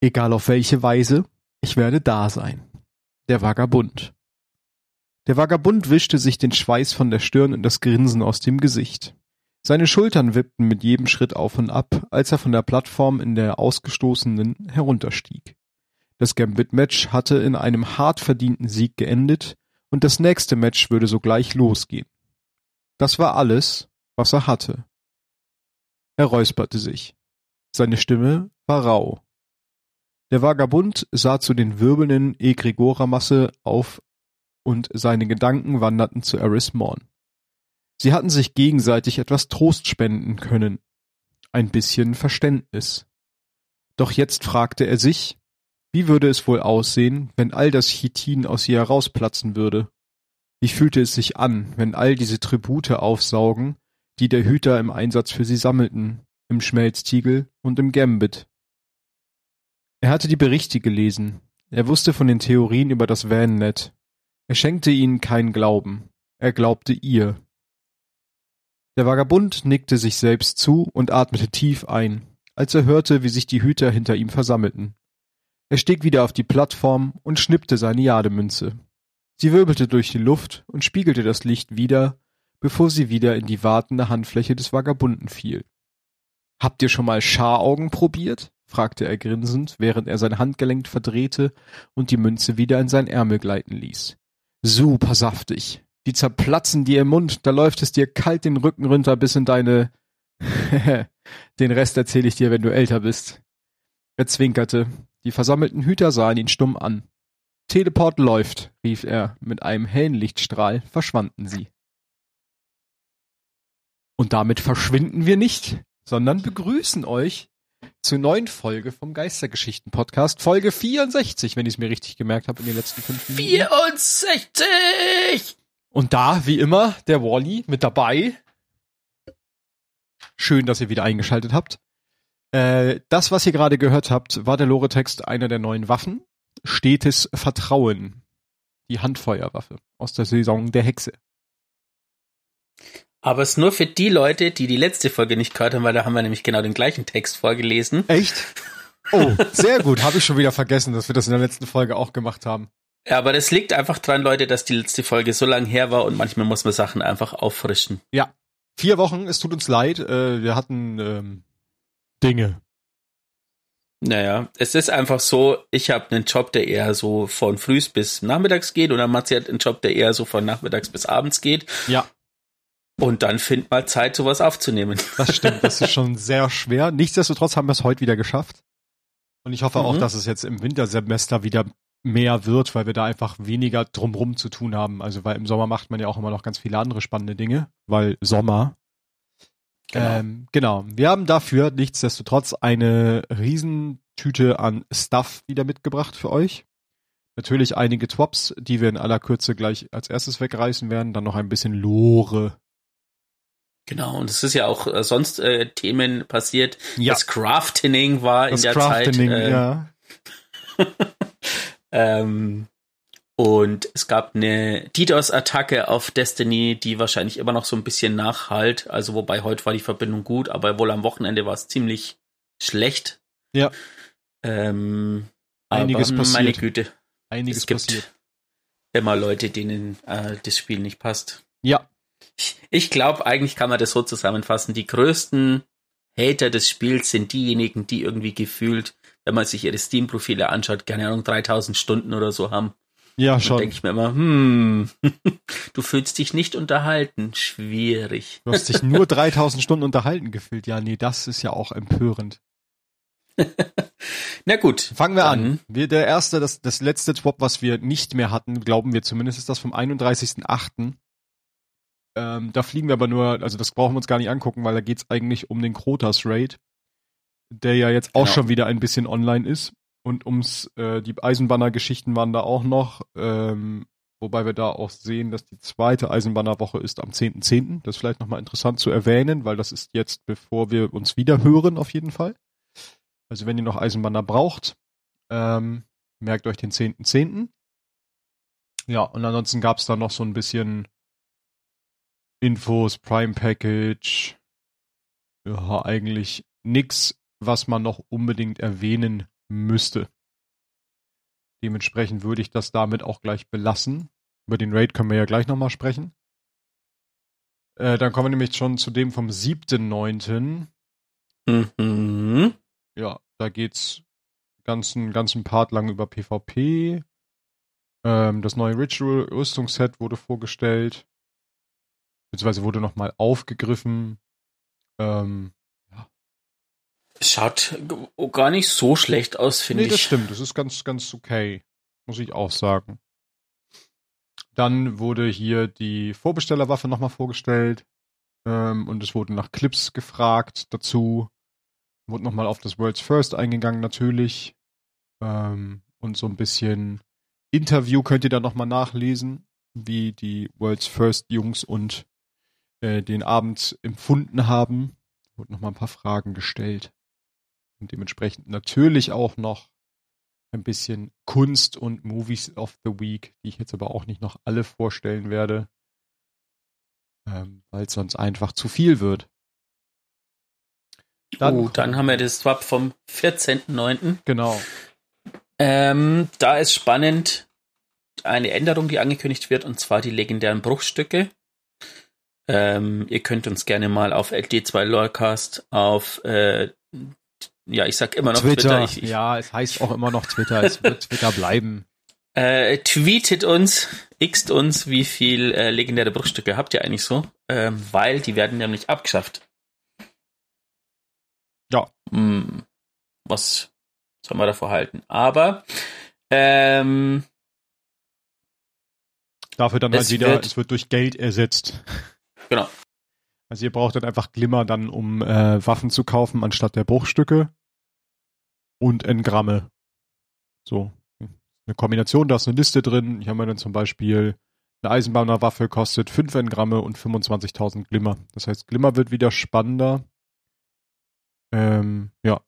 Egal auf welche Weise, ich werde da sein. Der Vagabund. Der Vagabund wischte sich den Schweiß von der Stirn und das Grinsen aus dem Gesicht. Seine Schultern wippten mit jedem Schritt auf und ab, als er von der Plattform in der Ausgestoßenen herunterstieg. Das Gambit-Match hatte in einem hart verdienten Sieg geendet und das nächste Match würde sogleich losgehen. Das war alles, was er hatte. Er räusperte sich. Seine Stimme war rau. Der Vagabund sah zu den wirbelnden Egregora-Masse auf und seine Gedanken wanderten zu Eris Morn. Sie hatten sich gegenseitig etwas Trost spenden können. Ein bisschen Verständnis. Doch jetzt fragte er sich, wie würde es wohl aussehen, wenn all das Chitin aus ihr herausplatzen würde? Wie fühlte es sich an, wenn all diese Tribute aufsaugen, die der Hüter im Einsatz für sie sammelten, im Schmelztiegel und im Gambit? Er hatte die Berichte gelesen. Er wusste von den Theorien über das Vannet. Er schenkte ihnen keinen Glauben. Er glaubte ihr. Der Vagabund nickte sich selbst zu und atmete tief ein, als er hörte, wie sich die Hüter hinter ihm versammelten. Er stieg wieder auf die Plattform und schnippte seine Jademünze. Sie wirbelte durch die Luft und spiegelte das Licht wieder, bevor sie wieder in die wartende Handfläche des Vagabunden fiel. Habt ihr schon mal Scharaugen probiert? Fragte er grinsend, während er sein Handgelenk verdrehte und die Münze wieder in sein Ärmel gleiten ließ. Super saftig. Die zerplatzen dir im Mund, da läuft es dir kalt den Rücken runter bis in deine. den Rest erzähle ich dir, wenn du älter bist. Er zwinkerte. Die versammelten Hüter sahen ihn stumm an. Teleport läuft, rief er. Mit einem hellen Lichtstrahl verschwanden sie. Und damit verschwinden wir nicht, sondern begrüßen euch zur neuen Folge vom Geistergeschichten-Podcast. Folge 64, wenn ich es mir richtig gemerkt habe in den letzten fünf Minuten. 64! Und da, wie immer, der Wally mit dabei. Schön, dass ihr wieder eingeschaltet habt. Äh, das, was ihr gerade gehört habt, war der Lore-Text einer der neuen Waffen. Stetes Vertrauen. Die Handfeuerwaffe aus der Saison der Hexe. Aber es ist nur für die Leute, die die letzte Folge nicht gehört haben, weil da haben wir nämlich genau den gleichen Text vorgelesen. Echt? Oh, sehr gut. Habe ich schon wieder vergessen, dass wir das in der letzten Folge auch gemacht haben. Ja, aber das liegt einfach dran, Leute, dass die letzte Folge so lang her war und manchmal muss man Sachen einfach auffrischen. Ja. Vier Wochen, es tut uns leid. Äh, wir hatten ähm, Dinge. Naja, es ist einfach so, ich habe einen Job, der eher so von frühs bis nachmittags geht und dann Matze hat einen Job, der eher so von nachmittags bis abends geht. Ja. Und dann find mal Zeit, sowas aufzunehmen. Das stimmt, das ist schon sehr schwer. Nichtsdestotrotz haben wir es heute wieder geschafft. Und ich hoffe mhm. auch, dass es jetzt im Wintersemester wieder mehr wird, weil wir da einfach weniger drumrum zu tun haben. Also weil im Sommer macht man ja auch immer noch ganz viele andere spannende Dinge, weil Sommer. Genau. Ähm, genau. Wir haben dafür nichtsdestotrotz eine Riesentüte an Stuff wieder mitgebracht für euch. Natürlich einige Twops, die wir in aller Kürze gleich als erstes wegreißen werden. Dann noch ein bisschen Lore Genau, und es ist ja auch äh, sonst äh, Themen passiert. Ja. Das Craftening war das in der Craftening, Zeit. Äh, ja. ähm, und es gab eine DDoS-Attacke auf Destiny, die wahrscheinlich immer noch so ein bisschen nachhalt. Also wobei heute war die Verbindung gut, aber wohl am Wochenende war es ziemlich schlecht. Ja. Ähm, Einiges aber, passiert. Meine Güte. Einiges es gibt passiert. Immer Leute, denen äh, das Spiel nicht passt. Ja, ich glaube, eigentlich kann man das so zusammenfassen. Die größten Hater des Spiels sind diejenigen, die irgendwie gefühlt, wenn man sich ihre Steam-Profile anschaut, keine Ahnung, 3000 Stunden oder so haben. Ja, schon. denke ich mir immer, hm, du fühlst dich nicht unterhalten. Schwierig. Du hast dich nur 3000 Stunden unterhalten gefühlt. Ja, nee, das ist ja auch empörend. Na gut. Fangen wir an. Wir, der erste, das, das letzte Swap, was wir nicht mehr hatten, glauben wir zumindest, ist das vom 31.8. Ähm, da fliegen wir aber nur, also das brauchen wir uns gar nicht angucken, weil da geht's eigentlich um den Krotas Raid, der ja jetzt auch genau. schon wieder ein bisschen online ist. Und ums äh, die Eisenbanner-Geschichten waren da auch noch, ähm, wobei wir da auch sehen, dass die zweite Eisenbannerwoche ist am 10.10. .10. Das ist vielleicht nochmal interessant zu erwähnen, weil das ist jetzt, bevor wir uns wieder hören, auf jeden Fall. Also wenn ihr noch Eisenbanner braucht, ähm, merkt euch den 10.10. .10. Ja, und ansonsten gab's da noch so ein bisschen Infos, Prime Package. Ja, eigentlich nix, was man noch unbedingt erwähnen müsste. Dementsprechend würde ich das damit auch gleich belassen. Über den Raid können wir ja gleich nochmal sprechen. Äh, dann kommen wir nämlich schon zu dem vom 7.9. Mhm. Ja, da geht's ganzen, ganzen Part lang über PvP. Ähm, das neue Ritual-Rüstungsset wurde vorgestellt. Beziehungsweise wurde nochmal aufgegriffen. Ähm, Schaut gar nicht so schlecht aus, finde nee, ich. das stimmt. Das ist ganz, ganz okay. Muss ich auch sagen. Dann wurde hier die Vorbestellerwaffe nochmal vorgestellt. Ähm, und es wurden nach Clips gefragt dazu. Wurde nochmal auf das World's First eingegangen, natürlich. Ähm, und so ein bisschen Interview könnt ihr da nochmal nachlesen, wie die World's First Jungs und äh, den Abend empfunden haben. Wurde nochmal ein paar Fragen gestellt. Und dementsprechend natürlich auch noch ein bisschen Kunst und Movies of the Week, die ich jetzt aber auch nicht noch alle vorstellen werde, ähm, weil es sonst einfach zu viel wird. Dann, oh, dann haben wir das Swap vom 14.09. Genau. Ähm, da ist spannend eine Änderung, die angekündigt wird, und zwar die legendären Bruchstücke. Ähm, ihr könnt uns gerne mal auf LD2 Lorecast auf äh, ja, ich sag immer noch Twitter. Twitter. Ich, ich, ja, es heißt auch immer noch Twitter. Es wird Twitter bleiben. Äh, tweetet uns, xt uns, wie viel äh, legendäre Bruchstücke habt ihr eigentlich so? Ähm, weil die werden nämlich abgeschafft. Ja. Hm, was soll man davor halten? Aber ähm, dafür dann halt wieder, wird, es wird durch Geld ersetzt. Genau. Also ihr braucht dann einfach Glimmer dann, um äh, Waffen zu kaufen, anstatt der Bruchstücke und Engramme. So. Eine Kombination, da ist eine Liste drin. Ich habe mir dann zum Beispiel eine Eisenbahnerwaffe kostet 5 Engramme und 25.000 Glimmer. Das heißt, Glimmer wird wieder spannender. Ähm, ja.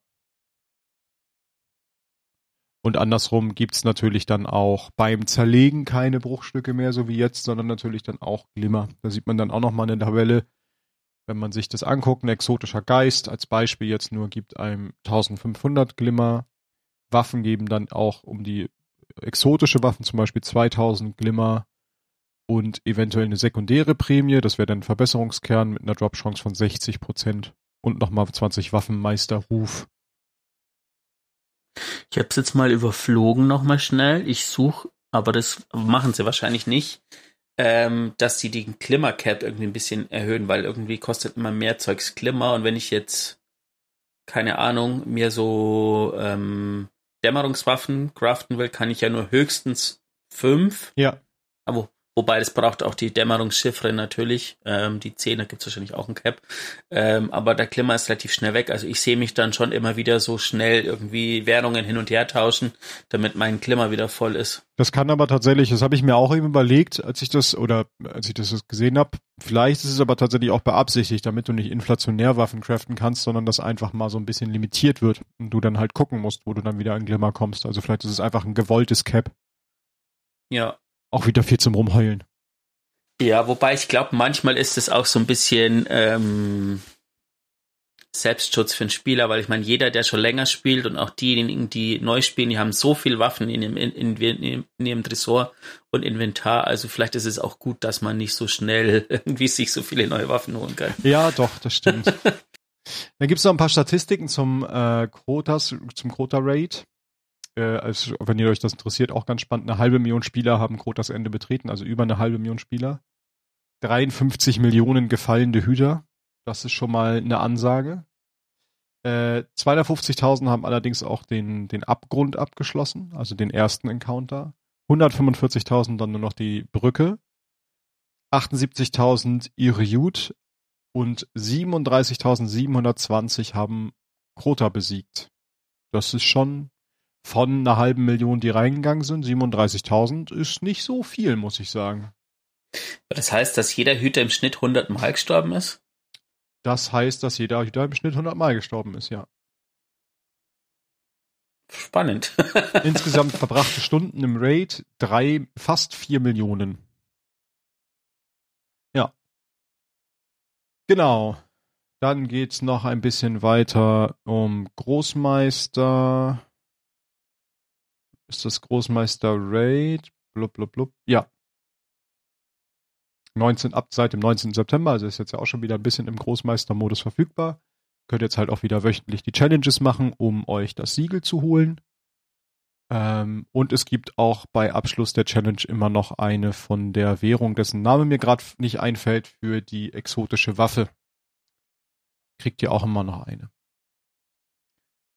Und andersrum gibt's natürlich dann auch beim Zerlegen keine Bruchstücke mehr, so wie jetzt, sondern natürlich dann auch Glimmer. Da sieht man dann auch nochmal eine Tabelle, wenn man sich das anguckt, ein exotischer Geist als Beispiel jetzt nur gibt einem 1500 Glimmer. Waffen geben dann auch um die exotische Waffen zum Beispiel 2000 Glimmer und eventuell eine sekundäre Prämie. Das wäre dann ein Verbesserungskern mit einer Drop-Chance von 60 Prozent und nochmal 20 Waffenmeisterruf. Ich habe es jetzt mal überflogen nochmal schnell. Ich suche, aber das machen sie wahrscheinlich nicht ähm, dass sie den Glimmer Cap irgendwie ein bisschen erhöhen, weil irgendwie kostet immer mehr Zeugs Glimmer und wenn ich jetzt, keine Ahnung, mir so ähm, Dämmerungswaffen craften will, kann ich ja nur höchstens fünf. Ja. Aber Wobei, das braucht auch die Dämmerungschiffre natürlich. Ähm, die 10, da gibt es wahrscheinlich auch ein Cap. Ähm, aber der Klimmer ist relativ schnell weg. Also ich sehe mich dann schon immer wieder so schnell irgendwie Währungen hin und her tauschen, damit mein Klimmer wieder voll ist. Das kann aber tatsächlich, das habe ich mir auch eben überlegt, als ich das oder als ich das gesehen habe. Vielleicht ist es aber tatsächlich auch beabsichtigt, damit du nicht inflationär Waffen craften kannst, sondern das einfach mal so ein bisschen limitiert wird und du dann halt gucken musst, wo du dann wieder an Glimmer kommst. Also vielleicht ist es einfach ein gewolltes Cap. Ja, auch wieder viel zum Rumheulen. Ja, wobei ich glaube, manchmal ist es auch so ein bisschen ähm, Selbstschutz für den Spieler, weil ich meine, jeder, der schon länger spielt und auch diejenigen, die neu spielen, die haben so viel Waffen in ihrem, in, in, in ihrem Tresor und Inventar. Also vielleicht ist es auch gut, dass man nicht so schnell irgendwie sich so viele neue Waffen holen kann. Ja, doch, das stimmt. Dann gibt es noch ein paar Statistiken zum äh, Quotas, zum Quota-Raid äh, als, wenn ihr euch das interessiert, auch ganz spannend. Eine halbe Million Spieler haben Krotas Ende betreten, also über eine halbe Million Spieler. 53 Millionen gefallene Hüter. Das ist schon mal eine Ansage. Äh, 250.000 haben allerdings auch den, den Abgrund abgeschlossen, also den ersten Encounter. 145.000 dann nur noch die Brücke. 78.000 Iriut und 37.720 haben Krota besiegt. Das ist schon von einer halben Million, die reingegangen sind, 37.000 ist nicht so viel, muss ich sagen. Das heißt, dass jeder Hüter im Schnitt 100 Mal gestorben ist? Das heißt, dass jeder Hüter im Schnitt 100 Mal gestorben ist, ja. Spannend. Insgesamt verbrachte Stunden im Raid drei, fast vier Millionen. Ja. Genau. Dann geht's noch ein bisschen weiter um Großmeister. Ist das Großmeister Raid. Blub, blub, blub. Ja. 19, ab seit dem 19. September, also ist jetzt ja auch schon wieder ein bisschen im Großmeister-Modus verfügbar. Könnt jetzt halt auch wieder wöchentlich die Challenges machen, um euch das Siegel zu holen. Ähm, und es gibt auch bei Abschluss der Challenge immer noch eine von der Währung, dessen Name mir gerade nicht einfällt, für die exotische Waffe. Kriegt ihr auch immer noch eine.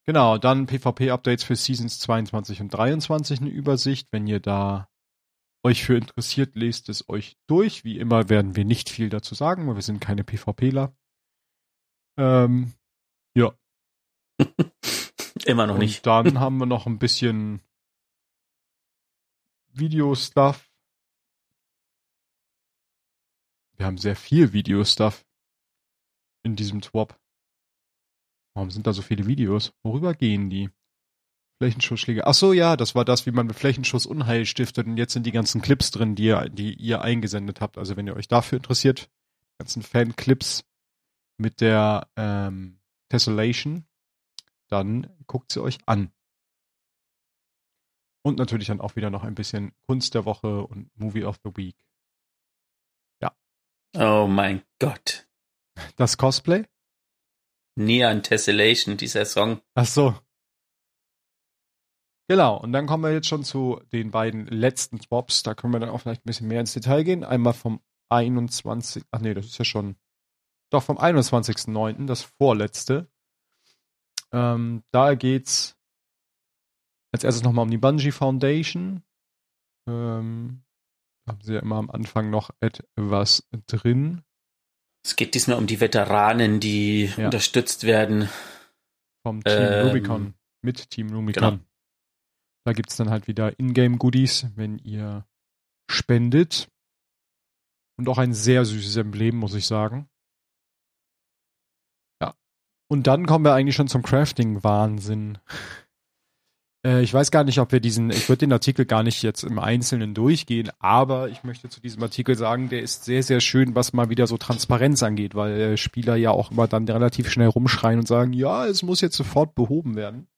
Genau, dann PvP-Updates für Seasons 22 und 23 eine Übersicht. Wenn ihr da euch für interessiert, lest es euch durch. Wie immer werden wir nicht viel dazu sagen, weil wir sind keine PvPler. Ähm, ja. immer noch und nicht. Dann haben wir noch ein bisschen Video-Stuff. Wir haben sehr viel Video-Stuff in diesem Twop. Warum sind da so viele Videos? Worüber gehen die? Flächenschussschläge. Ach so, ja, das war das, wie man mit Flächenschuss Unheil stiftet. Und jetzt sind die ganzen Clips drin, die ihr, die ihr eingesendet habt. Also wenn ihr euch dafür interessiert, die ganzen Fan-Clips mit der ähm, Tessellation, dann guckt sie euch an. Und natürlich dann auch wieder noch ein bisschen Kunst der Woche und Movie of the Week. Ja. Oh mein Gott. Das Cosplay? Neon Tessellation, dieser Song. Ach so. Genau, und dann kommen wir jetzt schon zu den beiden letzten Swaps. Da können wir dann auch vielleicht ein bisschen mehr ins Detail gehen. Einmal vom 21. Ach nee, das ist ja schon. Doch, vom 21.09., das vorletzte. Ähm, da geht's als erstes nochmal um die Bungie Foundation. Ähm, haben sie ja immer am Anfang noch etwas drin. Es geht diesmal um die Veteranen, die Ja. unterstützt werden. Vom Team Ähm, Rubicon. Mit Team Rubicon. genau. Da gibt's dann halt wieder Ingame-Goodies, wenn ihr spendet. Und auch ein sehr süßes Emblem, muss ich sagen. Ja. Und dann kommen wir eigentlich schon zum Crafting-Wahnsinn. Äh, ich weiß gar nicht, ob wir diesen, ich würde den Artikel gar nicht jetzt im Einzelnen durchgehen, aber ich möchte zu diesem Artikel sagen, der ist sehr, sehr schön, was mal wieder so Transparenz angeht, weil äh, Spieler ja auch immer dann relativ schnell rumschreien und sagen, ja, es muss jetzt sofort behoben werden.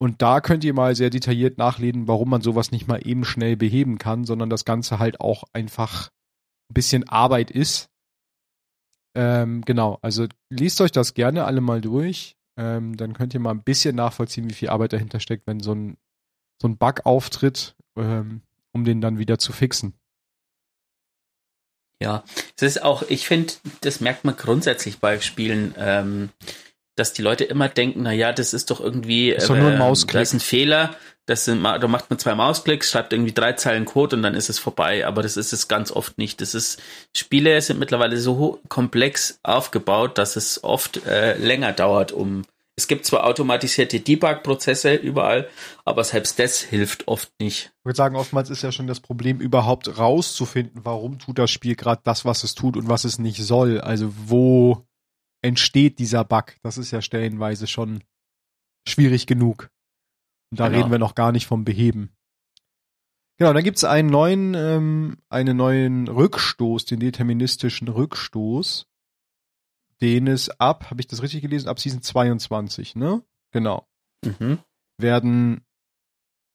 Und da könnt ihr mal sehr detailliert nachlesen, warum man sowas nicht mal eben schnell beheben kann, sondern das Ganze halt auch einfach ein bisschen Arbeit ist. Ähm, genau, also liest euch das gerne alle mal durch. Ähm, dann könnt ihr mal ein bisschen nachvollziehen, wie viel Arbeit dahinter steckt, wenn so ein, so ein Bug auftritt, ähm, um den dann wieder zu fixen. Ja, es ist auch, ich finde, das merkt man grundsätzlich bei Spielen, ähm, dass die Leute immer denken, na ja, das ist doch irgendwie, Ist doch nur ein da ist ein Fehler, das sind, da macht man zwei Mausklicks, schreibt irgendwie drei Zeilen Code und dann ist es vorbei. Aber das ist es ganz oft nicht. Das ist, Spiele sind mittlerweile so komplex aufgebaut, dass es oft äh, länger dauert, um es gibt zwar automatisierte Debug-Prozesse überall, aber selbst das hilft oft nicht. Ich würde sagen, oftmals ist ja schon das Problem, überhaupt rauszufinden, warum tut das Spiel gerade das, was es tut und was es nicht soll. Also wo entsteht dieser Bug? Das ist ja stellenweise schon schwierig genug. Und da Genau. reden wir noch gar nicht vom Beheben. Genau, dann gibt's einen neuen, ähm, einen neuen Rückstoß, den deterministischen Rückstoß, den es ab, habe ich das richtig gelesen, ab Season 22, ne? Genau Mhm. werden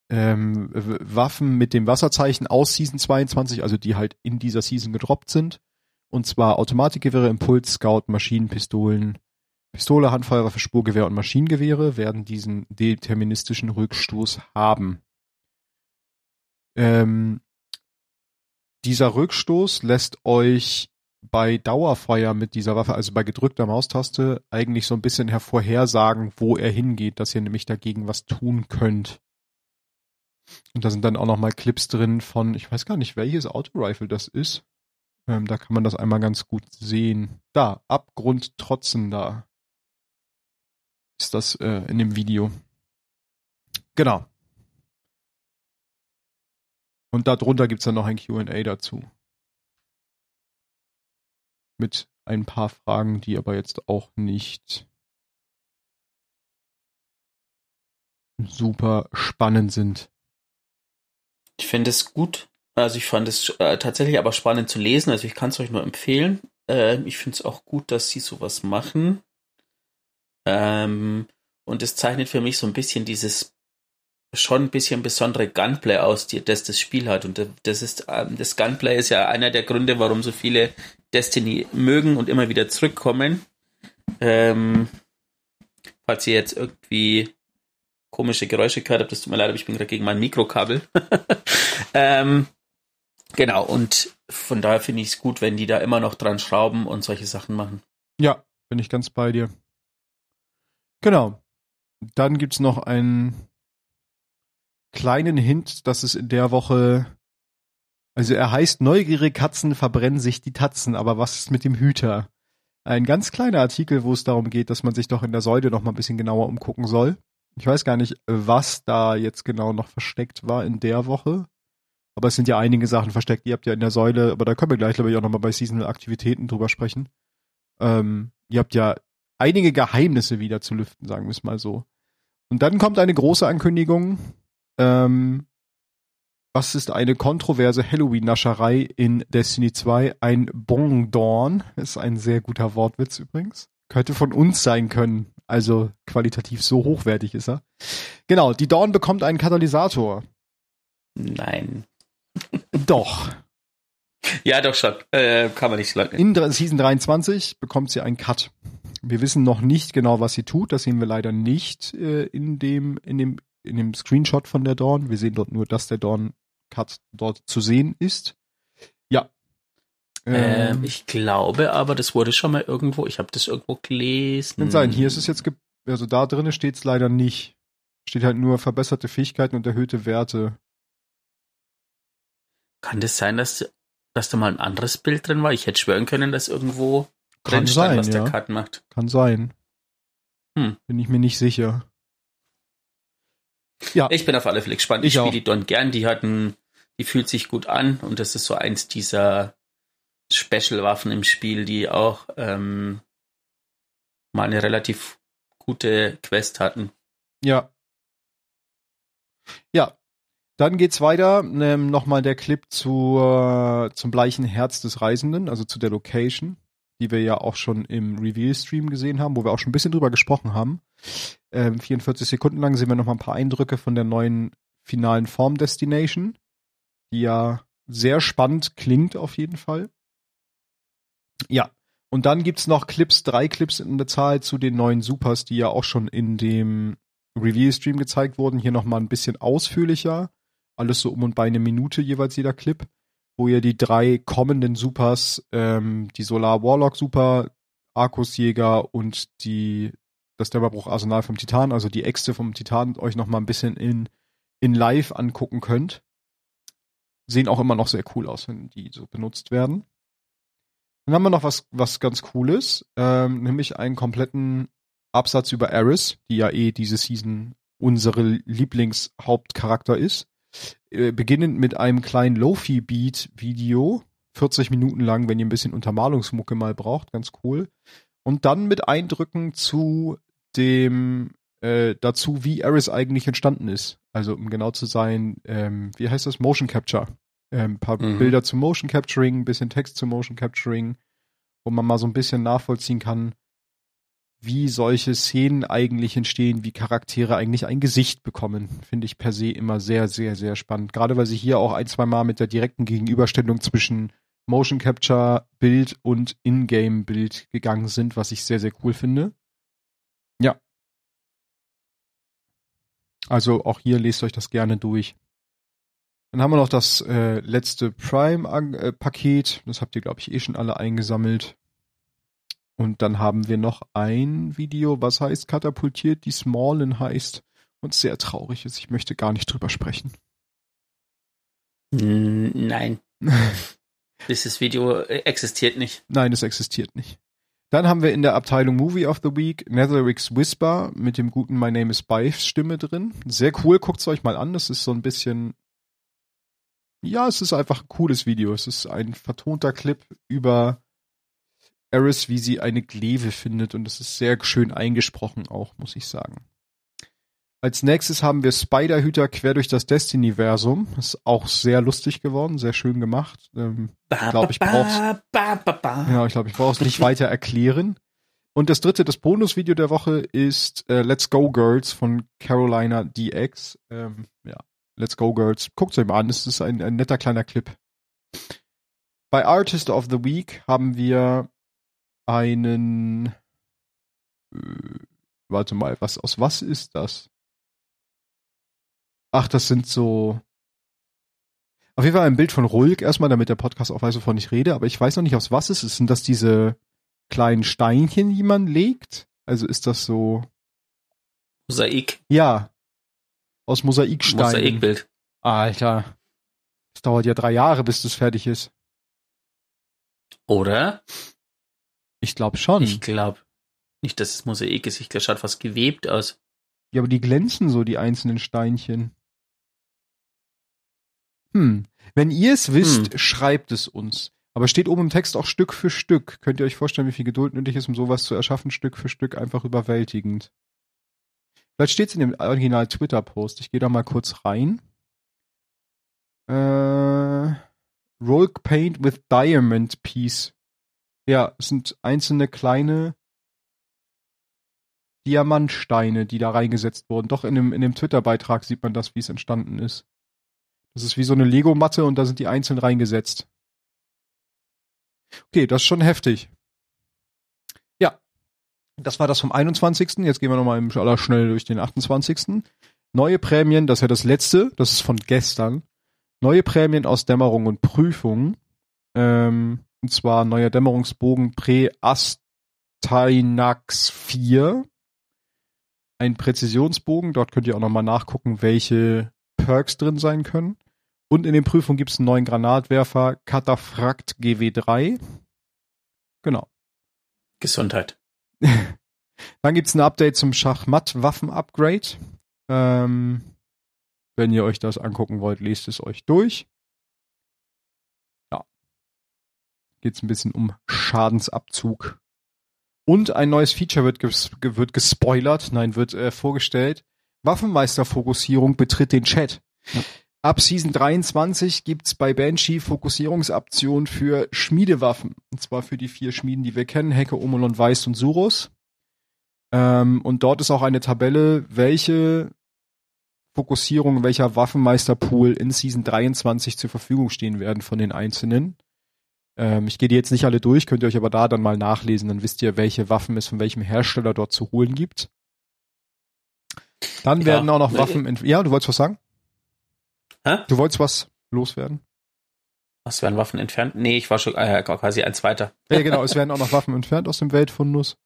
ähm, Waffen mit dem Wasserzeichen aus Season 22, also die halt in dieser Season gedroppt sind. Und zwar Automatikgewehre, Impuls, Scout, Maschinenpistolen, Pistole, Handfeuerwaffe, Spurgewehr und Maschinengewehre werden diesen deterministischen Rückstoß haben. Ähm, dieser Rückstoß lässt euch bei Dauerfeuer mit dieser Waffe, also bei gedrückter Maustaste, eigentlich so ein bisschen hervorhersagen, wo er hingeht, dass ihr nämlich dagegen was tun könnt. Und da sind dann auch nochmal Clips drin von, ich weiß gar nicht, welches Autorifle das ist. Ähm, da kann man das einmal ganz gut sehen. Da, Abgrund trotzender ist das äh, in dem Video. Genau. Und darunter gibt's dann noch ein Q&A dazu. Mit ein paar Fragen, die aber jetzt auch nicht super spannend sind. Ich finde es gut. Also ich fand es äh, tatsächlich aber spannend zu lesen. Also ich kann es euch nur empfehlen. Äh, ich finde es auch gut, dass sie sowas machen. Ähm, und es zeichnet für mich so ein bisschen dieses schon ein bisschen besondere Gunplay aus, die, das das Spiel hat. Und das ist, ähm, das Gunplay ist ja einer der Gründe, warum so viele Destiny mögen und immer wieder zurückkommen. Ähm, falls ihr jetzt irgendwie komische Geräusche gehört habt, das tut mir leid, aber ich bin gerade gegen mein Mikrokabel. ähm, genau, und von daher finde ich es gut, wenn die da immer noch dran schrauben und solche Sachen machen. Ja, bin ich ganz bei dir. Genau. Dann gibt's noch einen kleinen Hint, dass es in der Woche, also er heißt Neugierige Katzen verbrennen sich die Tatzen, aber was ist mit dem Hüter? Ein ganz kleiner Artikel, wo es darum geht, dass man sich doch in der Säule noch mal ein bisschen genauer umgucken soll. Ich weiß gar nicht, was da jetzt genau noch versteckt war in der Woche. Aber es sind ja einige Sachen versteckt. Ihr habt ja in der Säule, aber da können wir gleich, glaube ich, auch nochmal bei Seasonal Aktivitäten drüber sprechen. Ähm, ihr habt ja einige Geheimnisse wieder zu lüften, sagen wir es mal so. Und dann kommt eine große Ankündigung. Ähm, was ist eine kontroverse Halloween-Nascherei in Destiny 2? Ein Bon Dawn. Ist ein sehr guter Wortwitz übrigens. Könnte von uns sein können. Also qualitativ so hochwertig ist er. Genau, die Dawn bekommt einen Katalysator. Nein. Doch. Ja, doch schon. Äh, kann man nicht leugnen. In Season 23 bekommt sie einen Cut. Wir wissen noch nicht genau, was sie tut. Das sehen wir leider nicht äh, in dem in dem in dem Screenshot von der Dawn. Wir sehen dort nur, dass der Dawn Cut dort zu sehen ist. Ja. Ähm, ähm, ich glaube aber, das wurde schon mal irgendwo, ich habe das irgendwo gelesen. Kann sein, hier ist es jetzt, also da drinnen steht es leider nicht. Steht halt nur verbesserte Fähigkeiten und erhöhte Werte. Kann das sein, dass, dass da mal ein anderes Bild drin war? Ich hätte schwören können, dass irgendwo Kann drin sein, was ja. der Cut macht. Kann sein. Hm. Bin ich mir nicht sicher. Ja. Ich bin auf alle Fälle gespannt. Ich, ich spiele die Don gern. Die hatten, die fühlt sich gut an und das ist so eins dieser Special-Waffen im Spiel, die auch ähm, mal eine relativ gute Quest hatten. Ja. Ja. Dann geht's weiter. Ähm, Nochmal der Clip zu, zum bleichen Herz des Reisenden, also zu der Location, die wir ja auch schon im Reveal-Stream gesehen haben, wo wir auch schon ein bisschen drüber gesprochen haben. Ähm, 44 Sekunden lang sehen wir noch mal ein paar Eindrücke von der neuen finalen Form Destination, die ja sehr spannend klingt auf jeden Fall. Ja, und dann gibt's noch Clips, drei Clips in der Zahl zu den neuen Supers, die ja auch schon in dem Reveal-Stream gezeigt wurden. Hier noch mal ein bisschen ausführlicher. Alles so um und bei eine Minute jeweils jeder Clip, wo ihr die drei kommenden Supers, ähm, die Solar Warlock Super, Arcus Jäger und die das Dämmerbruch Arsenal vom Titan, also die Äxte vom Titan, euch noch mal ein bisschen in, in live angucken könnt. Sehen auch immer noch sehr cool aus, wenn die so benutzt werden. Dann haben wir noch was, was ganz Cooles, ähm, nämlich einen kompletten Absatz über Eris, die ja eh diese Season unsere Lieblingshauptcharakter ist. Äh, beginnend mit einem kleinen Lofi-Beat-Video, 40 Minuten lang, wenn ihr ein bisschen Untermalungsmucke mal braucht, ganz cool. Und dann mit Eindrücken zu dem äh, dazu, wie Eris eigentlich entstanden ist. Also um genau zu sein, ähm, wie heißt das? Motion Capture. Ähm, paar mhm. Bilder zu Motion Capturing, ein bisschen Text zu Motion Capturing, wo man mal so ein bisschen nachvollziehen kann, wie solche Szenen eigentlich entstehen, wie Charaktere eigentlich ein Gesicht bekommen, finde ich per se immer sehr, sehr, sehr spannend. Gerade weil sie hier auch ein, zwei Mal mit der direkten Gegenüberstellung zwischen Motion Capture Bild und Ingame Bild gegangen sind, was ich sehr, sehr cool finde. Ja. Also auch hier lest euch das gerne durch. Dann haben wir noch das äh, letzte Prime-Paket. Das habt ihr, glaube ich, eh schon alle eingesammelt. Und dann haben wir noch ein Video, was heißt katapultiert, die Smallen heißt und sehr traurig ist. Ich möchte gar nicht drüber sprechen. Nein. Dieses Video äh, existiert nicht. Nein, es existiert nicht. Dann haben wir in der Abteilung Movie of the Week Nethericks Whisper mit dem guten My Name is Bife Stimme drin. Sehr cool, guckt's euch mal an. Das ist so ein bisschen, ja, es ist einfach ein cooles Video. Es ist ein vertonter Clip über Eris, wie sie eine Gleve findet und es ist sehr schön eingesprochen auch, muss ich sagen. Als nächstes haben wir Spiderhüter quer durch das Destiny-Versum. Ist auch sehr lustig geworden, sehr schön gemacht. Ähm, ich glaube, ich brauch's. Ja, ich glaube, ich brauche es nicht weiter erklären. Und das dritte, das Bonusvideo der Woche ist äh, Let's Go Girls von Carolina DX. Ähm, ja, Let's Go Girls. Guckt euch mal an, es ist ein, ein netter kleiner Clip. Bei Artist of the Week haben wir einen. Äh, warte mal, was aus was ist das? Ach, das sind so. Auf jeden Fall ein Bild von Rulk erstmal, damit der Podcast auch weiß, wovon ich rede, aber ich weiß noch nicht, aus was es ist. Sind das diese kleinen Steinchen, die man legt? Also ist das so. Mosaik. Ja. Aus Mosaiksteinen. Mosaikbild. Alter. Es dauert ja drei Jahre, bis das fertig ist. Oder? Ich glaube schon. Ich glaube nicht, dass es Mosaik ist. Ich glaube, schaut fast gewebt aus. Ja, aber die glänzen so, die einzelnen Steinchen. Hm. Wenn ihr es wisst, Hm. schreibt es uns. Aber steht oben im Text auch Stück für Stück. Könnt ihr euch vorstellen, wie viel Geduld nötig ist, um sowas zu erschaffen, Stück für Stück, einfach überwältigend. Vielleicht steht es in dem Original Twitter-Post. Ich gehe da mal kurz rein. Äh, Rolk Paint with Diamond Piece. Ja, es sind einzelne kleine Diamantsteine, die da reingesetzt wurden. Doch in dem, in dem Twitter-Beitrag sieht man das, wie es entstanden ist. Das ist wie so eine Lego-Matte und da sind die einzeln reingesetzt. Okay, das ist schon heftig. Ja. Das war das vom 21. Jetzt gehen wir nochmal im Allerschnell durch den 28. Neue Prämien, das ist ja das letzte, das ist von gestern. Neue Prämien aus Dämmerung und Prüfung. Ähm, und zwar neuer Dämmerungsbogen Pre-Astainax 4. Ein Präzisionsbogen, dort könnt ihr auch nochmal nachgucken, welche Perks drin sein können. Und in den Prüfungen gibt es einen neuen Granatwerfer, Cataphrakt GW3. Genau. Gesundheit. Dann gibt es ein Update zum Schachmatt-Waffen-Upgrade. Ähm, wenn ihr euch das angucken wollt, lest es euch durch. Geht es ein bisschen um Schadensabzug. Und ein neues Feature wird, ges wird gespoilert, nein, wird äh, vorgestellt. Waffenmeister-Fokussierung betritt den Chat. Ja. Ab Season 23 gibt's bei Banshee Fokussierungsoptionen für Schmiedewaffen. Und zwar für die vier Schmieden, die wir kennen, Hecke, Omolon, Weiß und Surus. Ähm, und dort ist auch eine Tabelle, welche Fokussierung, welcher Waffenmeisterpool in Season 23 zur Verfügung stehen werden von den einzelnen. Ähm, ich gehe die jetzt nicht alle durch, könnt ihr euch aber da dann mal nachlesen, dann wisst ihr, welche Waffen es von welchem Hersteller dort zu holen gibt. Dann Ja, werden auch noch ne, Waffen. ent- Ja, du wolltest was sagen? Hä? Du wolltest was loswerden? Was werden Waffen entfernt? Nee, ich war schon äh, quasi eins weiter. Ja, genau, es werden auch noch Waffen entfernt aus dem Weltfundus.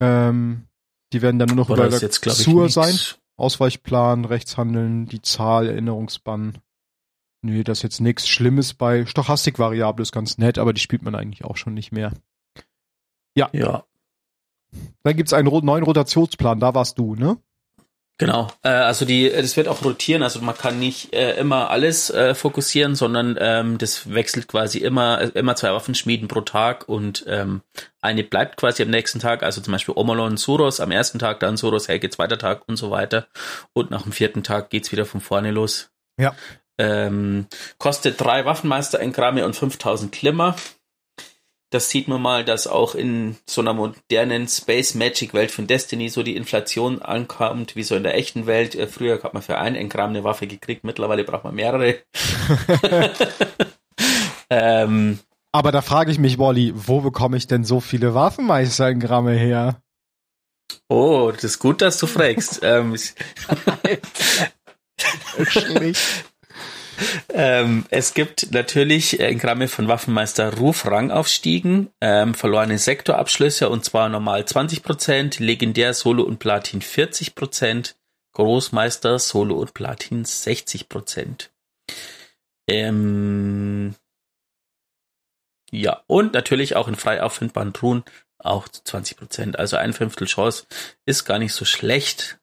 Ähm, die werden dann nur noch Aber über der jetzt, Sur sein. Ausweichplan, Rechtshandeln, die Zahl, Erinnerungsbann. Nö, das ist jetzt nichts Schlimmes bei. Stochastikvariable ist ganz nett, aber die spielt man eigentlich auch schon nicht mehr. Ja, Dann gibt's einen neuen Rotationsplan, da warst du, ne? genau. Äh, also die, das wird auch rotieren. Also man kann nicht äh, immer alles äh, fokussieren, sondern ähm, das wechselt quasi immer, äh, immer zwei Waffen schmieden pro Tag und ähm, eine bleibt quasi am nächsten Tag. Also zum Beispiel Omolon Suros am ersten Tag, dann Suros Helge zweiter Tag und so weiter. Und nach dem vierten Tag geht's wieder von vorne los. Ja. Ähm, kostet drei Waffenmeister-Engramme und 5000 Klimmer. Das sieht man mal, dass auch in so einer modernen Space Magic Welt von Destiny so die Inflation ankommt, wie so in der echten Welt. Äh, Früher hat man für ein Engramm eine Waffe gekriegt, mittlerweile braucht man mehrere. ähm, Aber da frage ich mich, Wally, wo bekomme ich denn so viele Waffenmeistergramme her? oh, das ist gut, dass du fragst. ähm, ich- Ähm, es gibt natürlich Engramme von Waffenmeister Ruf Rangaufstiegen, ähm, verlorene Sektorabschlüsse und zwar normal 20%, Legendär Solo und Platin 40%, Großmeister Solo und Platin 60%. Ähm, ja, und natürlich auch in frei auffindbaren Truhen auch zu 20%. Also ein Fünftel Chance ist gar nicht so schlecht.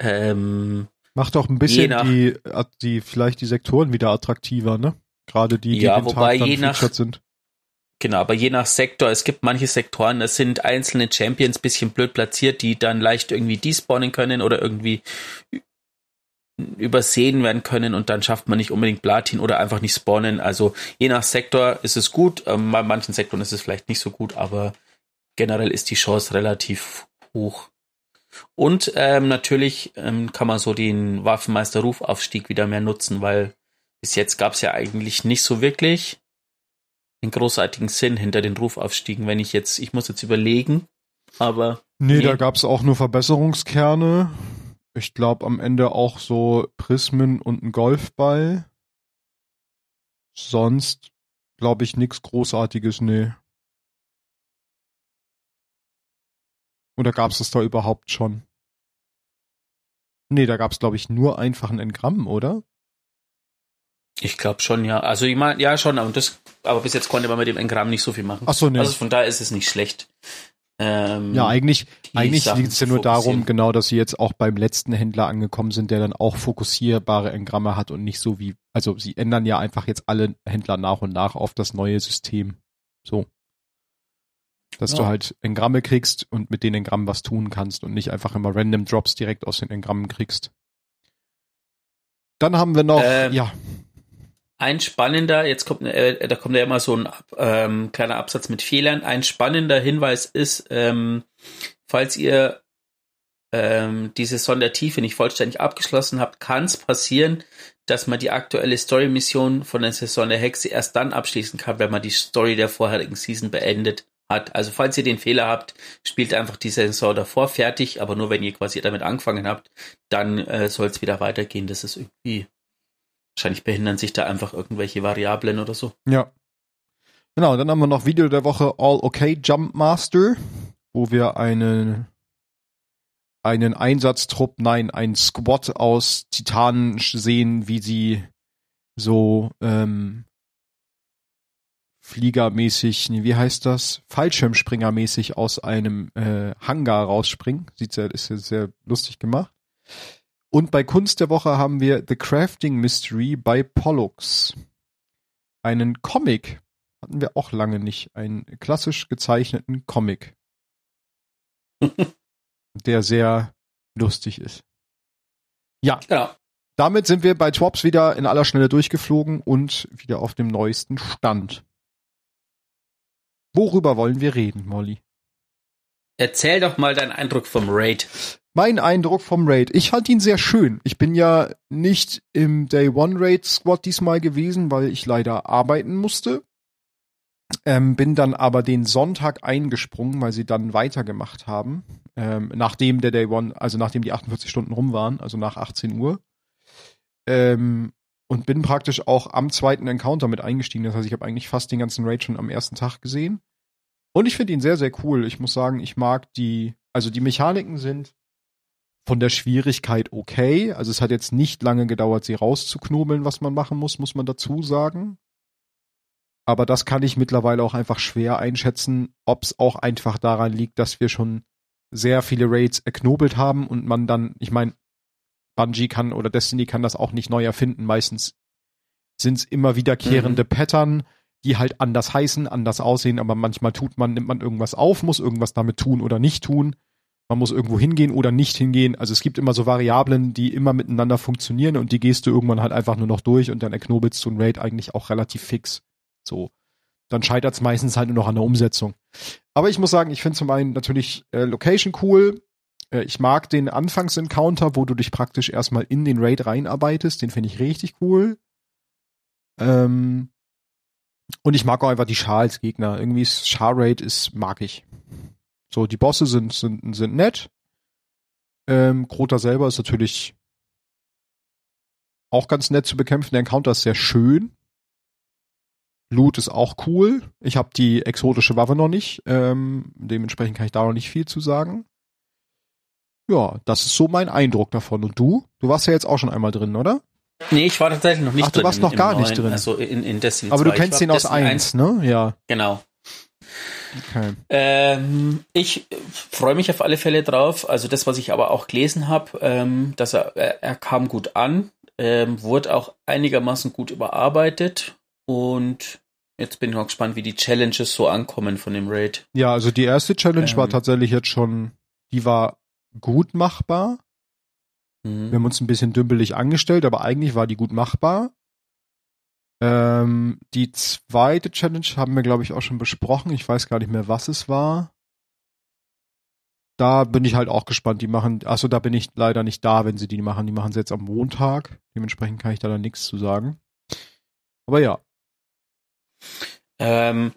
Ähm, Macht doch ein bisschen nach- die, die, vielleicht die Sektoren wieder attraktiver, ne? Gerade die, die Ja, den wobei Tag dann je nach- sind. Genau, aber je nach Sektor, es gibt manche Sektoren, das sind einzelne Champions bisschen blöd platziert, die dann leicht irgendwie despawnen können oder irgendwie übersehen werden können und dann schafft man nicht unbedingt Platin oder einfach nicht spawnen. Also je nach Sektor ist es gut, ähm, bei manchen Sektoren ist es vielleicht nicht so gut, aber generell ist die Chance relativ hoch. Und ähm, natürlich ähm, kann man so den Waffenmeister-Rufaufstieg wieder mehr nutzen, weil bis jetzt gab es ja eigentlich nicht so wirklich einen großartigen Sinn hinter den Rufaufstiegen. Wenn ich jetzt, ich muss jetzt überlegen, aber. Nee, nee. da gab es auch nur Verbesserungskerne. Ich glaube am Ende auch so Prismen und ein Golfball. Sonst glaube ich nichts Großartiges, nee. Oder gab es das da überhaupt schon? Nee, da gab es, glaube ich, nur einfach ein Engramm, oder? Ich glaube schon, ja. Also ich meine, ja schon, aber das, aber bis jetzt konnte man mit dem Engramm nicht so viel machen. Ach so, nee. Also von daher ist es nicht schlecht. Ähm, ja, eigentlich, eigentlich liegt es ja nur darum, genau, dass sie jetzt auch beim letzten Händler angekommen sind, der dann auch fokussierbare Engramme hat und nicht so wie, also sie ändern ja einfach jetzt alle Händler nach und nach auf das neue System. So. Dass ja. du halt Engramme kriegst und mit den Engrammen was tun kannst und nicht einfach immer random Drops direkt aus den Engrammen kriegst. Dann haben wir noch, ähm, ja. Ein spannender, jetzt kommt, äh, da kommt ja immer so ein ähm, kleiner Absatz mit Fehlern. Ein spannender Hinweis ist, ähm, falls ihr ähm, diese Sondertiefe nicht vollständig abgeschlossen habt, kann es passieren, dass man die aktuelle Story-Mission von der Saison der Hexe erst dann abschließen kann, wenn man die Story der vorherigen Season beendet hat. Also falls ihr den Fehler habt, spielt einfach die Saison davor fertig, aber nur wenn ihr quasi damit angefangen habt, dann äh, soll es wieder weitergehen. Das ist irgendwie, wahrscheinlich behindern sich da einfach irgendwelche Variablen oder so. Ja. Genau, dann haben wir noch Video der Woche All Okay Jump Master, wo wir einen einen Einsatztrupp, nein, ein Squad aus Titanen sehen, wie sie so ähm, Fliegermäßig, wie heißt das? Fallschirmspringermäßig aus einem äh, Hangar rausspringen. Sieht sehr, ist ja sehr lustig gemacht. Und bei Kunst der Woche haben wir The Crafting Mystery bei Pollux. Einen Comic hatten wir auch lange nicht. Einen klassisch gezeichneten Comic. der sehr lustig ist. Ja. ja. Damit sind wir bei Twops wieder in aller Schnelle durchgeflogen und wieder auf dem neuesten Stand. Worüber wollen wir reden, Molly? Erzähl doch mal deinen Eindruck vom Raid. Mein Eindruck vom Raid. Ich fand ihn sehr schön. Ich bin ja nicht im Day One Raid Squad diesmal gewesen, weil ich leider arbeiten musste. Ähm, bin dann aber den Sonntag eingesprungen, weil sie dann weitergemacht haben. Ähm, nachdem der Day One, also nachdem die 48 Stunden rum waren, also nach 18 Uhr. Ähm, und bin praktisch auch am zweiten Encounter mit eingestiegen. Das heißt, ich habe eigentlich fast den ganzen Raid schon am ersten Tag gesehen. Und ich finde ihn sehr, sehr cool. Ich muss sagen, ich mag die, also die Mechaniken sind von der Schwierigkeit okay. Also es hat jetzt nicht lange gedauert, sie rauszuknobeln, was man machen muss, muss man dazu sagen. Aber das kann ich mittlerweile auch einfach schwer einschätzen, ob es auch einfach daran liegt, dass wir schon sehr viele Raids erknobelt haben und man dann, ich meine, Bungie kann oder Destiny kann das auch nicht neu erfinden. Meistens sind es immer wiederkehrende mhm. Pattern die halt anders heißen, anders aussehen, aber manchmal tut man, nimmt man irgendwas auf, muss irgendwas damit tun oder nicht tun. Man muss irgendwo hingehen oder nicht hingehen. Also es gibt immer so Variablen, die immer miteinander funktionieren und die gehst du irgendwann halt einfach nur noch durch und dann erknobelst du ein Raid eigentlich auch relativ fix. So. Dann scheitert es meistens halt nur noch an der Umsetzung. Aber ich muss sagen, ich finde zum einen natürlich äh, Location cool. Äh, ich mag den Anfangsencounter, wo du dich praktisch erstmal in den Raid reinarbeitest. Den finde ich richtig cool. Ähm, und ich mag auch einfach die Char als Gegner. Irgendwie Char Raid ist, mag ich. So, die Bosse sind, sind, sind nett. Ähm, Krota selber ist natürlich auch ganz nett zu bekämpfen. Der Encounter ist sehr schön. Loot ist auch cool. Ich habe die exotische Waffe noch nicht. Ähm, dementsprechend kann ich da noch nicht viel zu sagen. Ja, das ist so mein Eindruck davon. Und du? Du warst ja jetzt auch schon einmal drin, oder? Nee, ich war tatsächlich noch nicht Ach, drin. du warst noch gar neuen, nicht drin. Also in, in Destiny Aber 2. du kennst den aus 1, ne? Ja. Genau. Okay. Ähm, ich freue mich auf alle Fälle drauf. Also das, was ich aber auch gelesen habe, ähm, dass er, er, er, kam gut an, ähm, wurde auch einigermaßen gut überarbeitet und jetzt bin ich mal gespannt, wie die Challenges so ankommen von dem Raid. Ja, also die erste Challenge war ähm. tatsächlich jetzt schon, die war gut machbar. Mhm. Wir haben uns ein bisschen dümpelig angestellt, aber eigentlich war die gut machbar. Ähm, die zweite Challenge haben wir, glaube ich, auch schon besprochen. Ich weiß gar nicht mehr, was es war. da bin ich halt auch gespannt. Die machen, achso, da bin ich leider nicht da, wenn sie die machen. Die machen sie jetzt am Montag. Dementsprechend kann ich da dann nichts zu sagen. Aber ja. Ähm,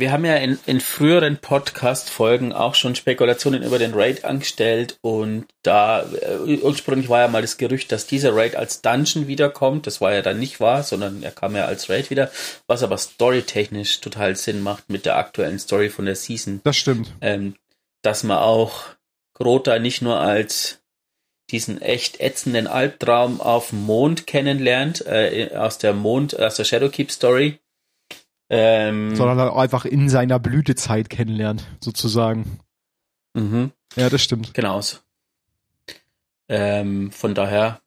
wir haben ja in, in früheren Podcast-Folgen auch schon Spekulationen über den Raid angestellt und da äh, ursprünglich war ja mal das Gerücht, dass dieser Raid als Dungeon wiederkommt. Das war ja dann nicht wahr, sondern er kam ja als Raid wieder, was aber storytechnisch total Sinn macht mit der aktuellen Story von der Season. Das stimmt. Ähm, dass man auch Grota nicht nur als diesen echt ätzenden Albtraum auf dem Mond kennenlernt, äh, aus der Mond, aus der Shadowkeep Story. Ähm, Sondern einfach in seiner Blütezeit kennenlernt, sozusagen. Mhm. Ja, das stimmt. Genau. Ähm, von daher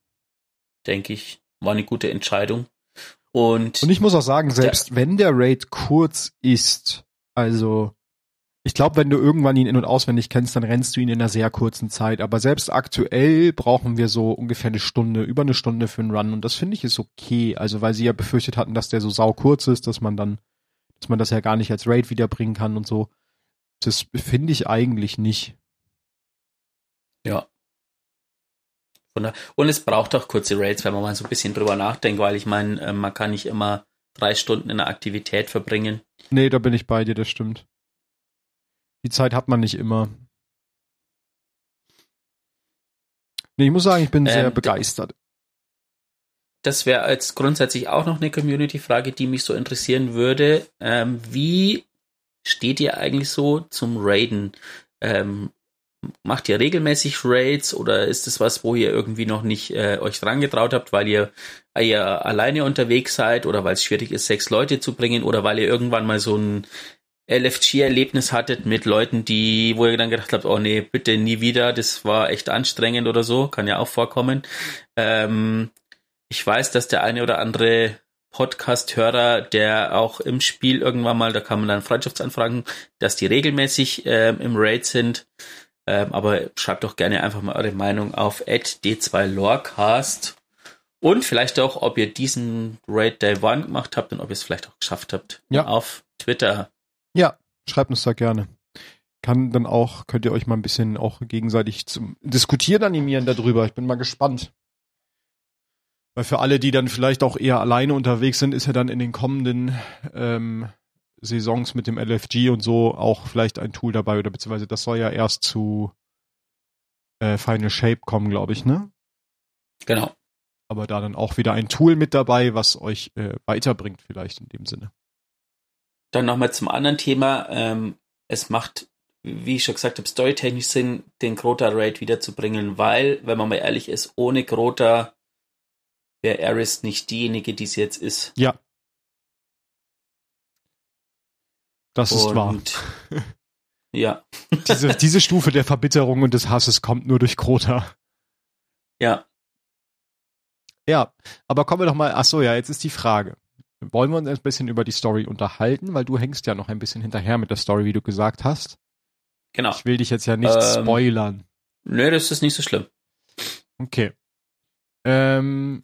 denke ich, war eine gute Entscheidung. Und, und ich muss auch sagen, selbst der, wenn der Raid kurz ist, also ich glaube, wenn du irgendwann ihn in- und auswendig kennst, dann rennst du ihn in einer sehr kurzen Zeit. Aber selbst aktuell brauchen wir so ungefähr eine Stunde, über eine Stunde für einen Run. Und das finde ich ist okay. Also, weil sie ja befürchtet hatten, dass der so sau kurz ist, dass man dann, dass man das ja gar nicht als Raid wiederbringen kann und so. Das finde ich eigentlich nicht. Ja. Und es braucht auch kurze Raids, wenn man mal so ein bisschen drüber nachdenkt, weil ich meine, äh, man kann nicht immer drei Stunden in einer Aktivität verbringen. Nee, da bin ich bei dir, das stimmt. Die Zeit hat man nicht immer. Nee, ich muss sagen, ich bin sehr ähm, begeistert. Das wäre als grundsätzlich auch noch eine Community-Frage, die mich so interessieren würde. Ähm, wie steht ihr eigentlich so zum Raiden? Ähm, macht ihr regelmäßig Raids oder ist es was, wo ihr irgendwie noch nicht äh, euch dran getraut habt, weil ihr, ihr alleine unterwegs seid oder weil es schwierig ist, sechs Leute zu bringen oder weil ihr irgendwann mal so ein LFG-Erlebnis hattet mit Leuten, die, wo ihr dann gedacht habt, oh nee, bitte nie wieder, das war echt anstrengend oder so, kann ja auch vorkommen. Ähm, ich weiß, dass der eine oder andere Podcast-Hörer, der auch im Spiel irgendwann mal, da kann man dann Freundschaftsanfragen, dass die regelmäßig ähm, im Raid sind. Ähm, aber schreibt doch gerne einfach mal eure Meinung auf d2lorecast. Und vielleicht auch, ob ihr diesen Raid Day One gemacht habt und ob ihr es vielleicht auch geschafft habt. Ja. Auf Twitter. Ja, schreibt uns da gerne. Kann dann auch, könnt ihr euch mal ein bisschen auch gegenseitig zum Diskutieren animieren darüber. Ich bin mal gespannt. Weil für alle, die dann vielleicht auch eher alleine unterwegs sind, ist ja dann in den kommenden ähm, Saisons mit dem LFG und so auch vielleicht ein Tool dabei oder beziehungsweise das soll ja erst zu äh, Final Shape kommen, glaube ich, ne? Genau. Aber da dann auch wieder ein Tool mit dabei, was euch äh, weiterbringt vielleicht in dem Sinne. Dann nochmal zum anderen Thema. Ähm, es macht, wie ich schon gesagt habe, storytechnisch Sinn, den Crota Raid wiederzubringen, weil, wenn man mal ehrlich ist, ohne Crota wäre Eris nicht diejenige, die sie jetzt ist. Ja. Das ist und, wahr. ja. diese, diese Stufe der Verbitterung und des Hasses kommt nur durch Crota. Ja. Ja, aber kommen wir doch mal, ach so, ja, jetzt ist die Frage wollen wir uns ein bisschen über die Story unterhalten, weil du hängst ja noch ein bisschen hinterher mit der Story, wie du gesagt hast. Genau. Ich will dich jetzt ja nicht ähm, spoilern. Nö, das ist nicht so schlimm. Okay. Ähm,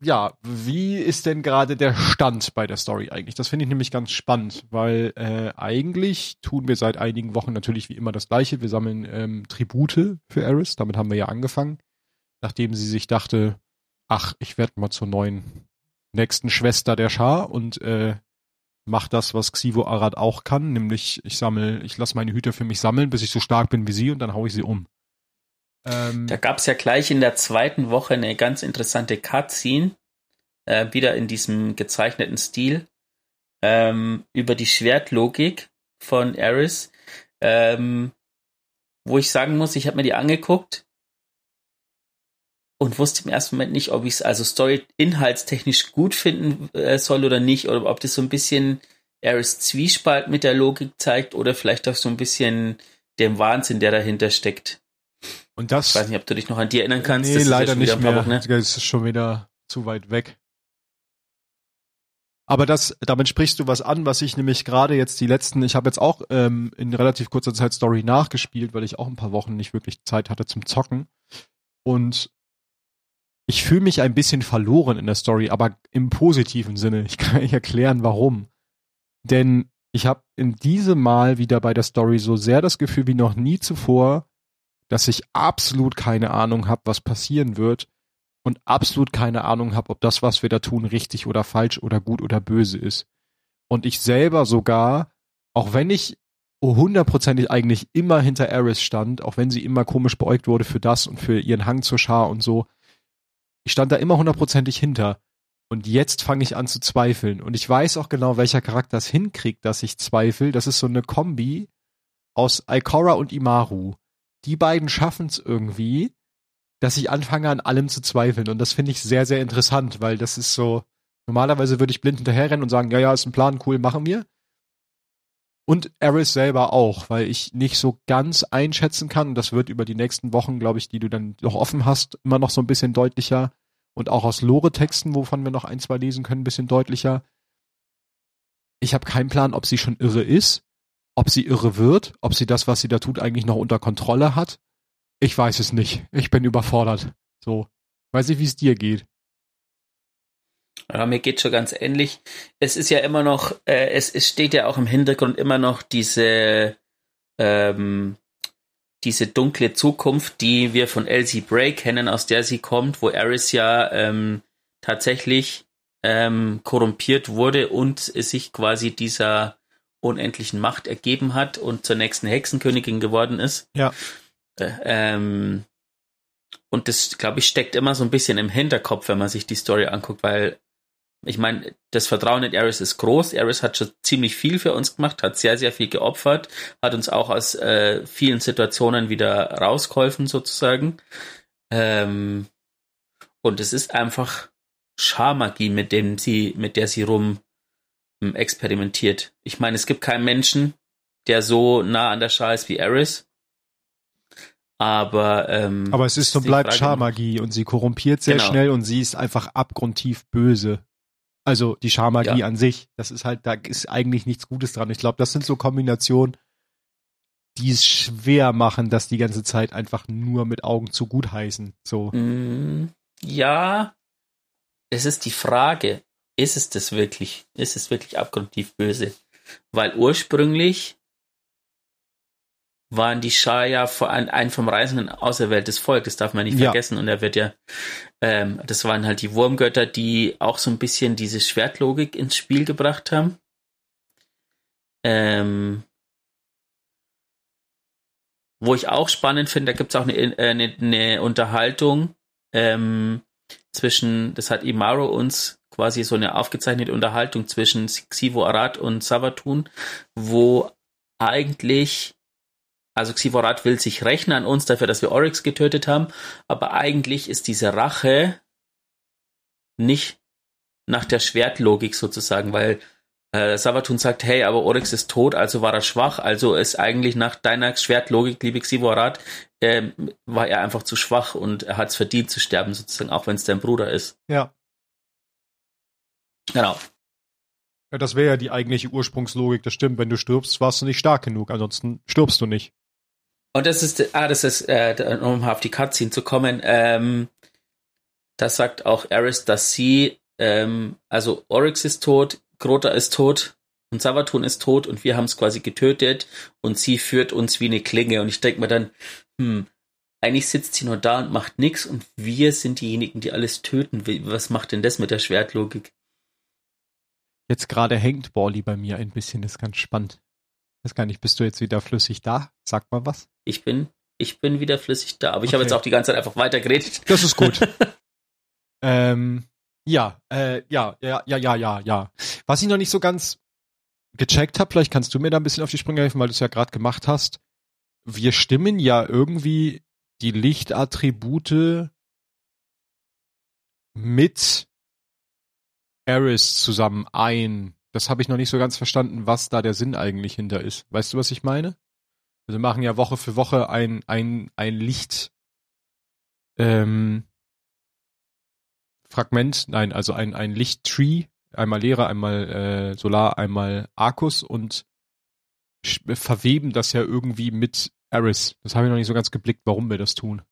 ja, wie ist denn gerade der Stand bei der Story eigentlich? Das finde ich nämlich ganz spannend, weil äh, eigentlich tun wir seit einigen Wochen natürlich wie immer das Gleiche. Wir sammeln ähm, Tribute für Eris. Damit haben wir ja angefangen, nachdem sie sich dachte, ach, ich werde mal zur neuen nächsten Schwester der Schar und äh, macht das, was Xivo Arad auch kann, nämlich ich sammel, ich lasse meine Hüter für mich sammeln, bis ich so stark bin wie sie und dann hau ich sie um. Ähm, da gab es ja gleich in der zweiten Woche eine ganz interessante Cutscene, äh, wieder in diesem gezeichneten Stil, ähm, über die Schwertlogik von Eris, ähm, wo ich sagen muss, ich habe mir die angeguckt und wusste im ersten Moment nicht, ob ich es also Story inhaltstechnisch gut finden äh, soll oder nicht, oder ob das so ein bisschen Eris Zwiespalt mit der Logik zeigt oder vielleicht auch so ein bisschen dem Wahnsinn, der dahinter steckt. Und das. Ich weiß nicht, ob du dich noch an die erinnern kannst. Nee, leider nicht mehr. Wochen, ne? Das ist schon wieder zu weit weg. Aber das, damit sprichst du was an, was ich nämlich gerade jetzt die letzten, ich habe jetzt auch ähm, in relativ kurzer Zeit Story nachgespielt, weil ich auch ein paar Wochen nicht wirklich Zeit hatte zum Zocken. Und ich fühle mich ein bisschen verloren in der Story, aber im positiven Sinne. Ich kann euch erklären, warum. Denn ich habe in diesem Mal wieder bei der Story so sehr das Gefühl wie noch nie zuvor, dass ich absolut keine Ahnung habe, was passieren wird und absolut keine Ahnung habe, ob das, was wir da tun, richtig oder falsch oder gut oder böse ist. Und ich selber sogar, auch wenn ich hundertprozentig eigentlich immer hinter Eris stand, auch wenn sie immer komisch beäugt wurde für das und für ihren Hang zur Schar und so, ich stand da immer hundertprozentig hinter. Und jetzt fange ich an zu zweifeln. Und ich weiß auch genau, welcher Charakter es hinkriegt, dass ich zweifle. Das ist so eine Kombi aus Ikora und Imaru. Die beiden schaffen es irgendwie, dass ich anfange an allem zu zweifeln. Und das finde ich sehr, sehr interessant, weil das ist so, normalerweise würde ich blind hinterherrennen und sagen, ja, ja, ist ein Plan, cool, machen wir. Und Eris selber auch, weil ich nicht so ganz einschätzen kann, das wird über die nächsten Wochen, glaube ich, die du dann noch offen hast, immer noch so ein bisschen deutlicher und auch aus Lore-Texten, wovon wir noch ein, zwei lesen können, ein bisschen deutlicher. Ich habe keinen Plan, ob sie schon irre ist, ob sie irre wird, ob sie das, was sie da tut, eigentlich noch unter Kontrolle hat. Ich weiß es nicht. Ich bin überfordert. So. Weiß ich, wie es dir geht. Ja, mir geht schon ganz ähnlich. Es ist ja immer noch, äh, es, es steht ja auch im Hintergrund immer noch diese, ähm, diese dunkle Zukunft, die wir von Elsie Bray kennen, aus der sie kommt, wo Eris ja ähm, tatsächlich ähm, korrumpiert wurde und sich quasi dieser unendlichen Macht ergeben hat und zur nächsten Hexenkönigin geworden ist. Ja. Äh, ähm, und das, glaube ich, steckt immer so ein bisschen im Hinterkopf, wenn man sich die Story anguckt, weil ich meine, das Vertrauen in Eris ist groß. Eris hat schon ziemlich viel für uns gemacht, hat sehr, sehr viel geopfert, hat uns auch aus äh, vielen Situationen wieder rausgeholfen, sozusagen. Ähm, und es ist einfach Scharmagie, mit dem sie, mit der sie rum experimentiert. Ich meine, es gibt keinen Menschen, der so nah an der Schar ist wie Eris. Aber, ähm, aber es ist und bleibt Scharmagie und sie korrumpiert sehr genau. schnell und sie ist einfach abgrundtief böse. Also die Scharmagie ja. an sich, das ist halt, da ist eigentlich nichts Gutes dran. Ich glaube, das sind so Kombinationen, die es schwer machen, das die ganze Zeit einfach nur mit Augen zu gut heißen. So. Mm, ja, es ist die Frage, ist es das wirklich? Ist es wirklich abgrundtief böse? Weil ursprünglich waren die Schar ja vor ein, ein vom Reisenden auserwähltes Volk, das darf man nicht ja. vergessen. Und er wird ja, ähm, das waren halt die Wurmgötter, die auch so ein bisschen diese Schwertlogik ins Spiel gebracht haben. Ähm, wo ich auch spannend finde, da gibt es auch eine, äh, eine, eine Unterhaltung ähm, zwischen, das hat Imaro uns quasi so eine aufgezeichnete Unterhaltung zwischen Xivo Arad und Savatun, wo eigentlich also Xivorat will sich rächen an uns dafür, dass wir Oryx getötet haben, aber eigentlich ist diese Rache nicht nach der Schwertlogik sozusagen, weil äh, Savatun sagt, hey, aber Oryx ist tot, also war er schwach, also ist eigentlich nach deiner Schwertlogik, liebe Xivorat, äh, war er einfach zu schwach und er hat es verdient zu sterben, sozusagen, auch wenn es dein Bruder ist. Ja. Genau. Ja, das wäre ja die eigentliche Ursprungslogik, das stimmt. Wenn du stirbst, warst du nicht stark genug, ansonsten stirbst du nicht. Und das ist, ah, das ist, äh, um auf die Cutscene zu kommen, ähm, das sagt auch Eris, dass sie, ähm, also Oryx ist tot, Grota ist tot und Savatun ist tot und wir haben es quasi getötet und sie führt uns wie eine Klinge und ich denke mir dann, hm, eigentlich sitzt sie nur da und macht nichts und wir sind diejenigen, die alles töten. Was macht denn das mit der Schwertlogik? Jetzt gerade hängt Borly bei mir ein bisschen, das ist ganz spannend. Weiß gar nicht, bist du jetzt wieder flüssig da? Sag mal was. Ich bin, ich bin wieder flüssig da, aber ich okay. habe jetzt auch die ganze Zeit einfach weitergeredet. Das ist gut. ähm, ja, äh, ja, ja, ja, ja, ja, ja. Was ich noch nicht so ganz gecheckt habe, vielleicht kannst du mir da ein bisschen auf die Sprünge helfen, weil du es ja gerade gemacht hast. Wir stimmen ja irgendwie die Lichtattribute mit Eris zusammen ein das habe ich noch nicht so ganz verstanden, was da der Sinn eigentlich hinter ist. Weißt du, was ich meine? Wir machen ja Woche für Woche ein, ein, ein Licht ähm, Fragment, nein, also ein, ein Lichttree, einmal Lehrer, einmal äh, Solar, einmal Arcus und verweben das ja irgendwie mit Eris. Das habe ich noch nicht so ganz geblickt, warum wir das tun.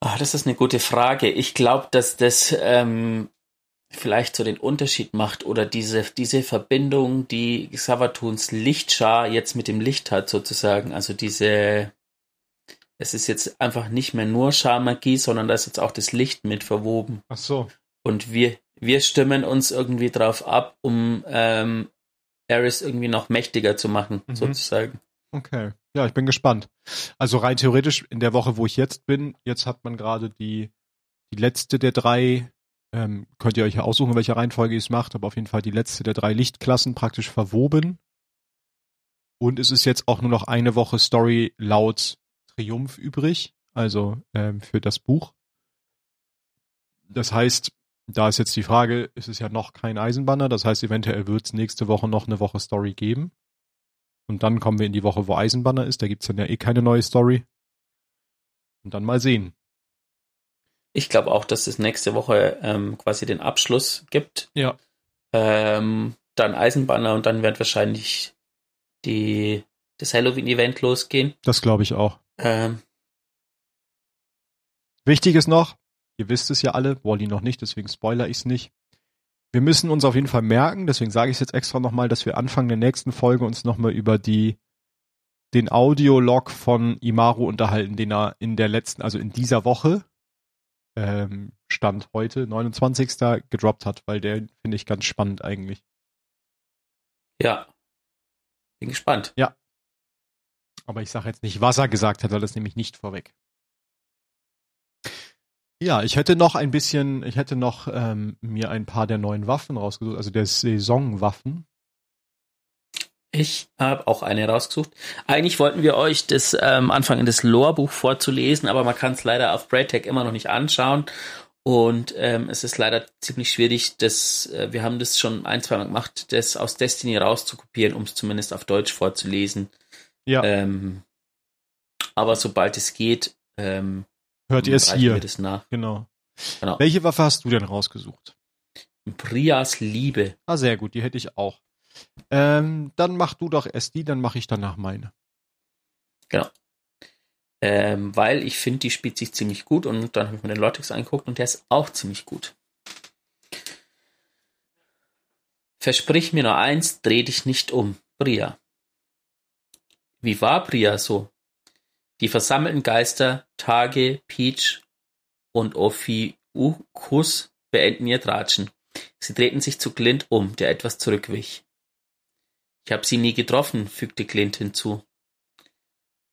Oh, das ist eine gute Frage. Ich glaube, dass das ähm, vielleicht so den Unterschied macht oder diese, diese Verbindung, die Xavatuns Lichtschar jetzt mit dem Licht hat, sozusagen. Also diese, es ist jetzt einfach nicht mehr nur Scharmagie, sondern da ist jetzt auch das Licht mit verwoben. Ach so. Und wir, wir stimmen uns irgendwie drauf ab, um ähm, Eris irgendwie noch mächtiger zu machen, mhm. sozusagen. Okay. Ja, ich bin gespannt. Also rein theoretisch in der Woche, wo ich jetzt bin, jetzt hat man gerade die, die letzte der drei ähm, könnt ihr euch ja aussuchen, welche Reihenfolge ihr es macht, aber auf jeden Fall die letzte der drei Lichtklassen praktisch verwoben. Und es ist jetzt auch nur noch eine Woche Story laut Triumph übrig, also ähm, für das Buch. Das heißt, da ist jetzt die Frage, es ist ja noch kein Eisenbanner, das heißt, eventuell wird es nächste Woche noch eine Woche Story geben. Und dann kommen wir in die Woche, wo Eisenbanner ist, da gibt's dann ja eh keine neue Story. Und dann mal sehen. Ich glaube auch, dass es nächste Woche ähm, quasi den Abschluss gibt. Ja. Ähm, dann Eisenbanner und dann wird wahrscheinlich die, das Halloween-Event losgehen. Das glaube ich auch. Ähm, Wichtig ist noch, ihr wisst es ja alle, Wally noch nicht, deswegen spoiler ich es nicht. Wir müssen uns auf jeden Fall merken, deswegen sage ich es jetzt extra nochmal, dass wir Anfang der nächsten Folge uns nochmal über die den Audiolog von Imaru unterhalten, den er in der letzten, also in dieser Woche ähm, Stand heute, 29. gedroppt hat, weil der finde ich ganz spannend eigentlich. Ja. Bin gespannt. Ja. Aber ich sage jetzt nicht, was er gesagt hat, weil das nämlich nicht vorweg. Ja, ich hätte noch ein bisschen, ich hätte noch ähm, mir ein paar der neuen Waffen rausgesucht, also der Saisonwaffen. Ich habe auch eine rausgesucht. Eigentlich wollten wir euch das ähm, anfangen, das Lore-Buch vorzulesen, aber man kann es leider auf Braytech immer noch nicht anschauen. Und ähm, es ist leider ziemlich schwierig, das, äh, wir haben das schon ein, zwei Mal gemacht, das aus Destiny rauszukopieren, um es zumindest auf Deutsch vorzulesen. Ja. Ähm, aber sobald es geht, ähm, hört ihr es hier. Das nach. Genau. genau. Welche Waffe hast du denn rausgesucht? Prias Liebe. Ah, sehr gut, die hätte ich auch. Ähm, dann mach du doch erst die, dann mache ich danach meine. Genau. Ähm, weil ich finde, die spielt sich ziemlich gut und dann habe ich mir den Lortex angeguckt und der ist auch ziemlich gut. Versprich mir nur eins, dreh dich nicht um, Bria. Wie war Bria so? Die versammelten Geister, Tage, Peach und Ophiuchus beenden ihr Tratschen. Sie drehten sich zu Clint um, der etwas zurückwich. Ich habe sie nie getroffen, fügte Clint hinzu.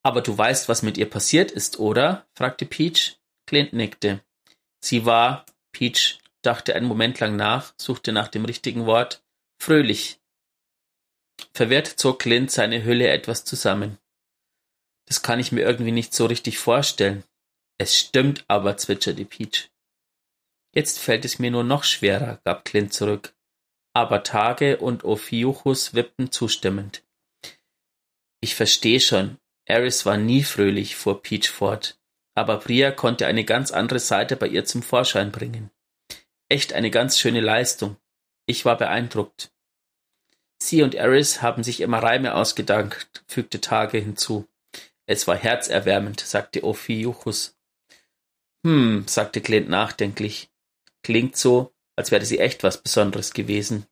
Aber du weißt, was mit ihr passiert ist, oder? fragte Peach. Clint nickte. Sie war, Peach dachte einen Moment lang nach, suchte nach dem richtigen Wort, fröhlich. Verwirrt zog Clint seine Hülle etwas zusammen. Das kann ich mir irgendwie nicht so richtig vorstellen. Es stimmt aber, zwitscherte Peach. Jetzt fällt es mir nur noch schwerer, gab Clint zurück aber Tage und Ophiuchus wippten zustimmend. Ich versteh schon, Eris war nie fröhlich, fuhr Peach fort, aber Bria konnte eine ganz andere Seite bei ihr zum Vorschein bringen. Echt eine ganz schöne Leistung. Ich war beeindruckt. Sie und Eris haben sich immer Reime ausgedankt, fügte Tage hinzu. Es war herzerwärmend, sagte Ophiuchus. Hm, sagte Clint nachdenklich. Klingt so, als wäre sie echt was Besonderes gewesen.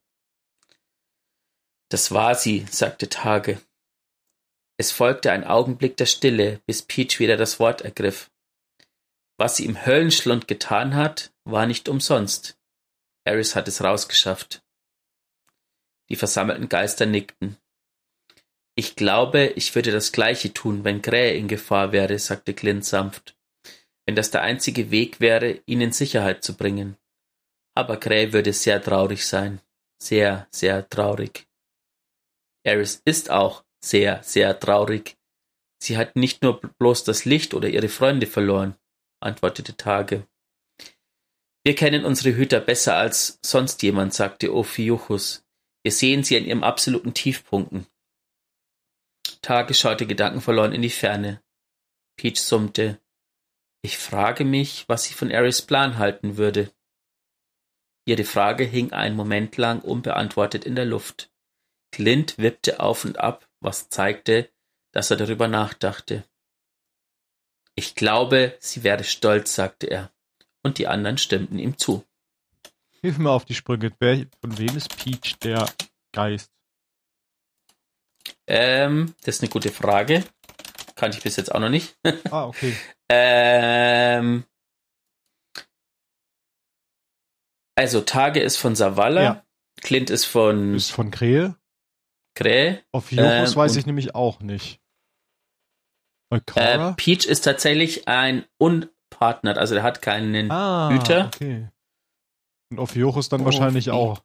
Das war sie, sagte Tage. Es folgte ein Augenblick der Stille, bis Peach wieder das Wort ergriff. Was sie im Höllenschlund getan hat, war nicht umsonst. Eris hat es rausgeschafft. Die versammelten Geister nickten. Ich glaube, ich würde das Gleiche tun, wenn Krähe in Gefahr wäre, sagte Clint sanft. Wenn das der einzige Weg wäre, ihn in Sicherheit zu bringen. Aber Gray würde sehr traurig sein. Sehr, sehr traurig. Eris ist auch sehr, sehr traurig. Sie hat nicht nur bloß das Licht oder ihre Freunde verloren, antwortete Tage. Wir kennen unsere Hüter besser als sonst jemand, sagte Ophiuchus. Wir sehen sie an ihrem absoluten Tiefpunkten. Tage schaute gedankenverloren in die Ferne. Peach summte. Ich frage mich, was sie von Eris Plan halten würde. Ihre Frage hing einen Moment lang unbeantwortet in der Luft. Clint wippte auf und ab, was zeigte, dass er darüber nachdachte. Ich glaube, sie wäre stolz, sagte er, und die anderen stimmten ihm zu. Hilf mir auf die Sprünge. Wer, von wem ist Peach der Geist? Ähm, das ist eine gute Frage. Kannte ich bis jetzt auch noch nicht. Ah, okay. ähm, also Tage ist von Savala, Ja. Clint ist von Ist von Krähe. Krähe, Auf Jochos Ähm, weiß ich nämlich auch nicht. äh? Peach ist tatsächlich ein unpartnert, also der hat keinen ah, Hüter. okay. Und Ophiochus dann Oh, wahrscheinlich wie- auch.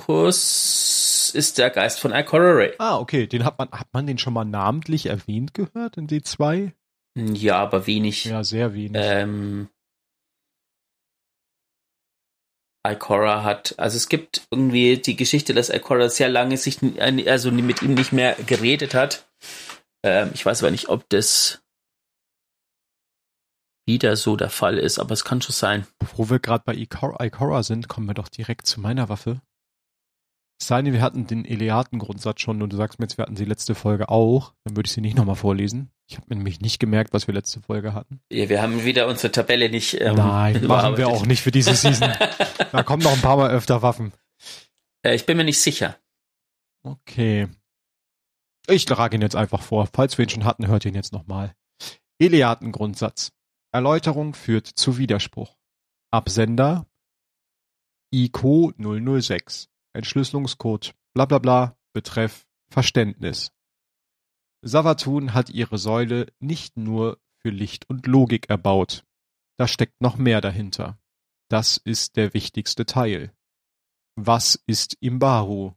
Ophiochus ist der Geist von Ray. Ah, okay. Den hat man, hat man den schon mal namentlich erwähnt gehört in D2? Ja, aber wenig. Ja, sehr wenig. Ähm, Ikora hat, also es gibt irgendwie die Geschichte, dass Ikora sehr lange sich, n- also mit ihm nicht mehr geredet hat. Ähm, ich weiß aber nicht, ob das wieder so der Fall ist, aber es kann schon sein. Wo wir gerade bei Ikora, Ikora sind, kommen wir doch direkt zu meiner Waffe. Es sei denn, wir hatten den Eleaten-Grundsatz schon und du sagst mir jetzt, wir hatten sie letzte Folge auch. Dann würde ich sie nicht nochmal vorlesen. Ich habe mir nämlich nicht gemerkt, was wir letzte Folge hatten. Ja, wir haben wieder unsere Tabelle nicht. Ähm, Nein, machen wir auch nicht für diese Season. da kommen noch ein paar Mal öfter Waffen. Äh, ich bin mir nicht sicher. Okay. Ich trage ihn jetzt einfach vor. Falls wir ihn schon hatten, hört ihn jetzt nochmal. Eleaten-Grundsatz. Erläuterung führt zu Widerspruch. Absender ICO 006. Entschlüsselungscode bla bla bla. Betreff Verständnis. Savatun hat ihre Säule nicht nur für Licht und Logik erbaut. Da steckt noch mehr dahinter. Das ist der wichtigste Teil. Was ist Imbaru?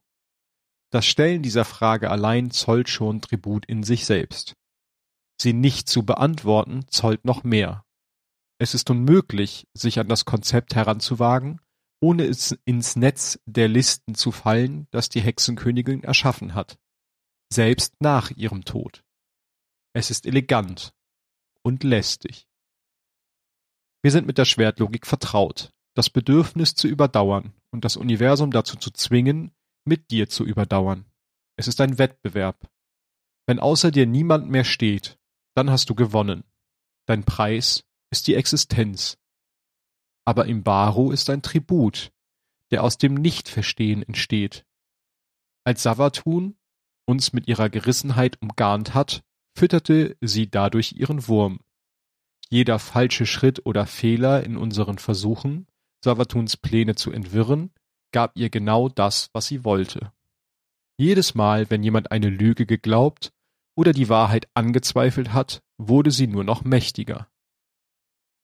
Das Stellen dieser Frage allein zollt schon Tribut in sich selbst. Sie nicht zu beantworten zollt noch mehr. Es ist unmöglich, sich an das Konzept heranzuwagen, ohne es ins Netz der Listen zu fallen, das die Hexenkönigin erschaffen hat. Selbst nach ihrem Tod. Es ist elegant und lästig. Wir sind mit der Schwertlogik vertraut, das Bedürfnis zu überdauern und das Universum dazu zu zwingen, mit dir zu überdauern. Es ist ein Wettbewerb. Wenn außer dir niemand mehr steht, dann hast du gewonnen. Dein Preis ist die Existenz. Aber Imbaru ist ein Tribut, der aus dem Nichtverstehen entsteht. Als Savatun uns mit ihrer Gerissenheit umgarnt hat, fütterte sie dadurch ihren Wurm. Jeder falsche Schritt oder Fehler in unseren Versuchen, Savatuns Pläne zu entwirren, gab ihr genau das, was sie wollte. Jedes Mal, wenn jemand eine Lüge geglaubt oder die Wahrheit angezweifelt hat, wurde sie nur noch mächtiger.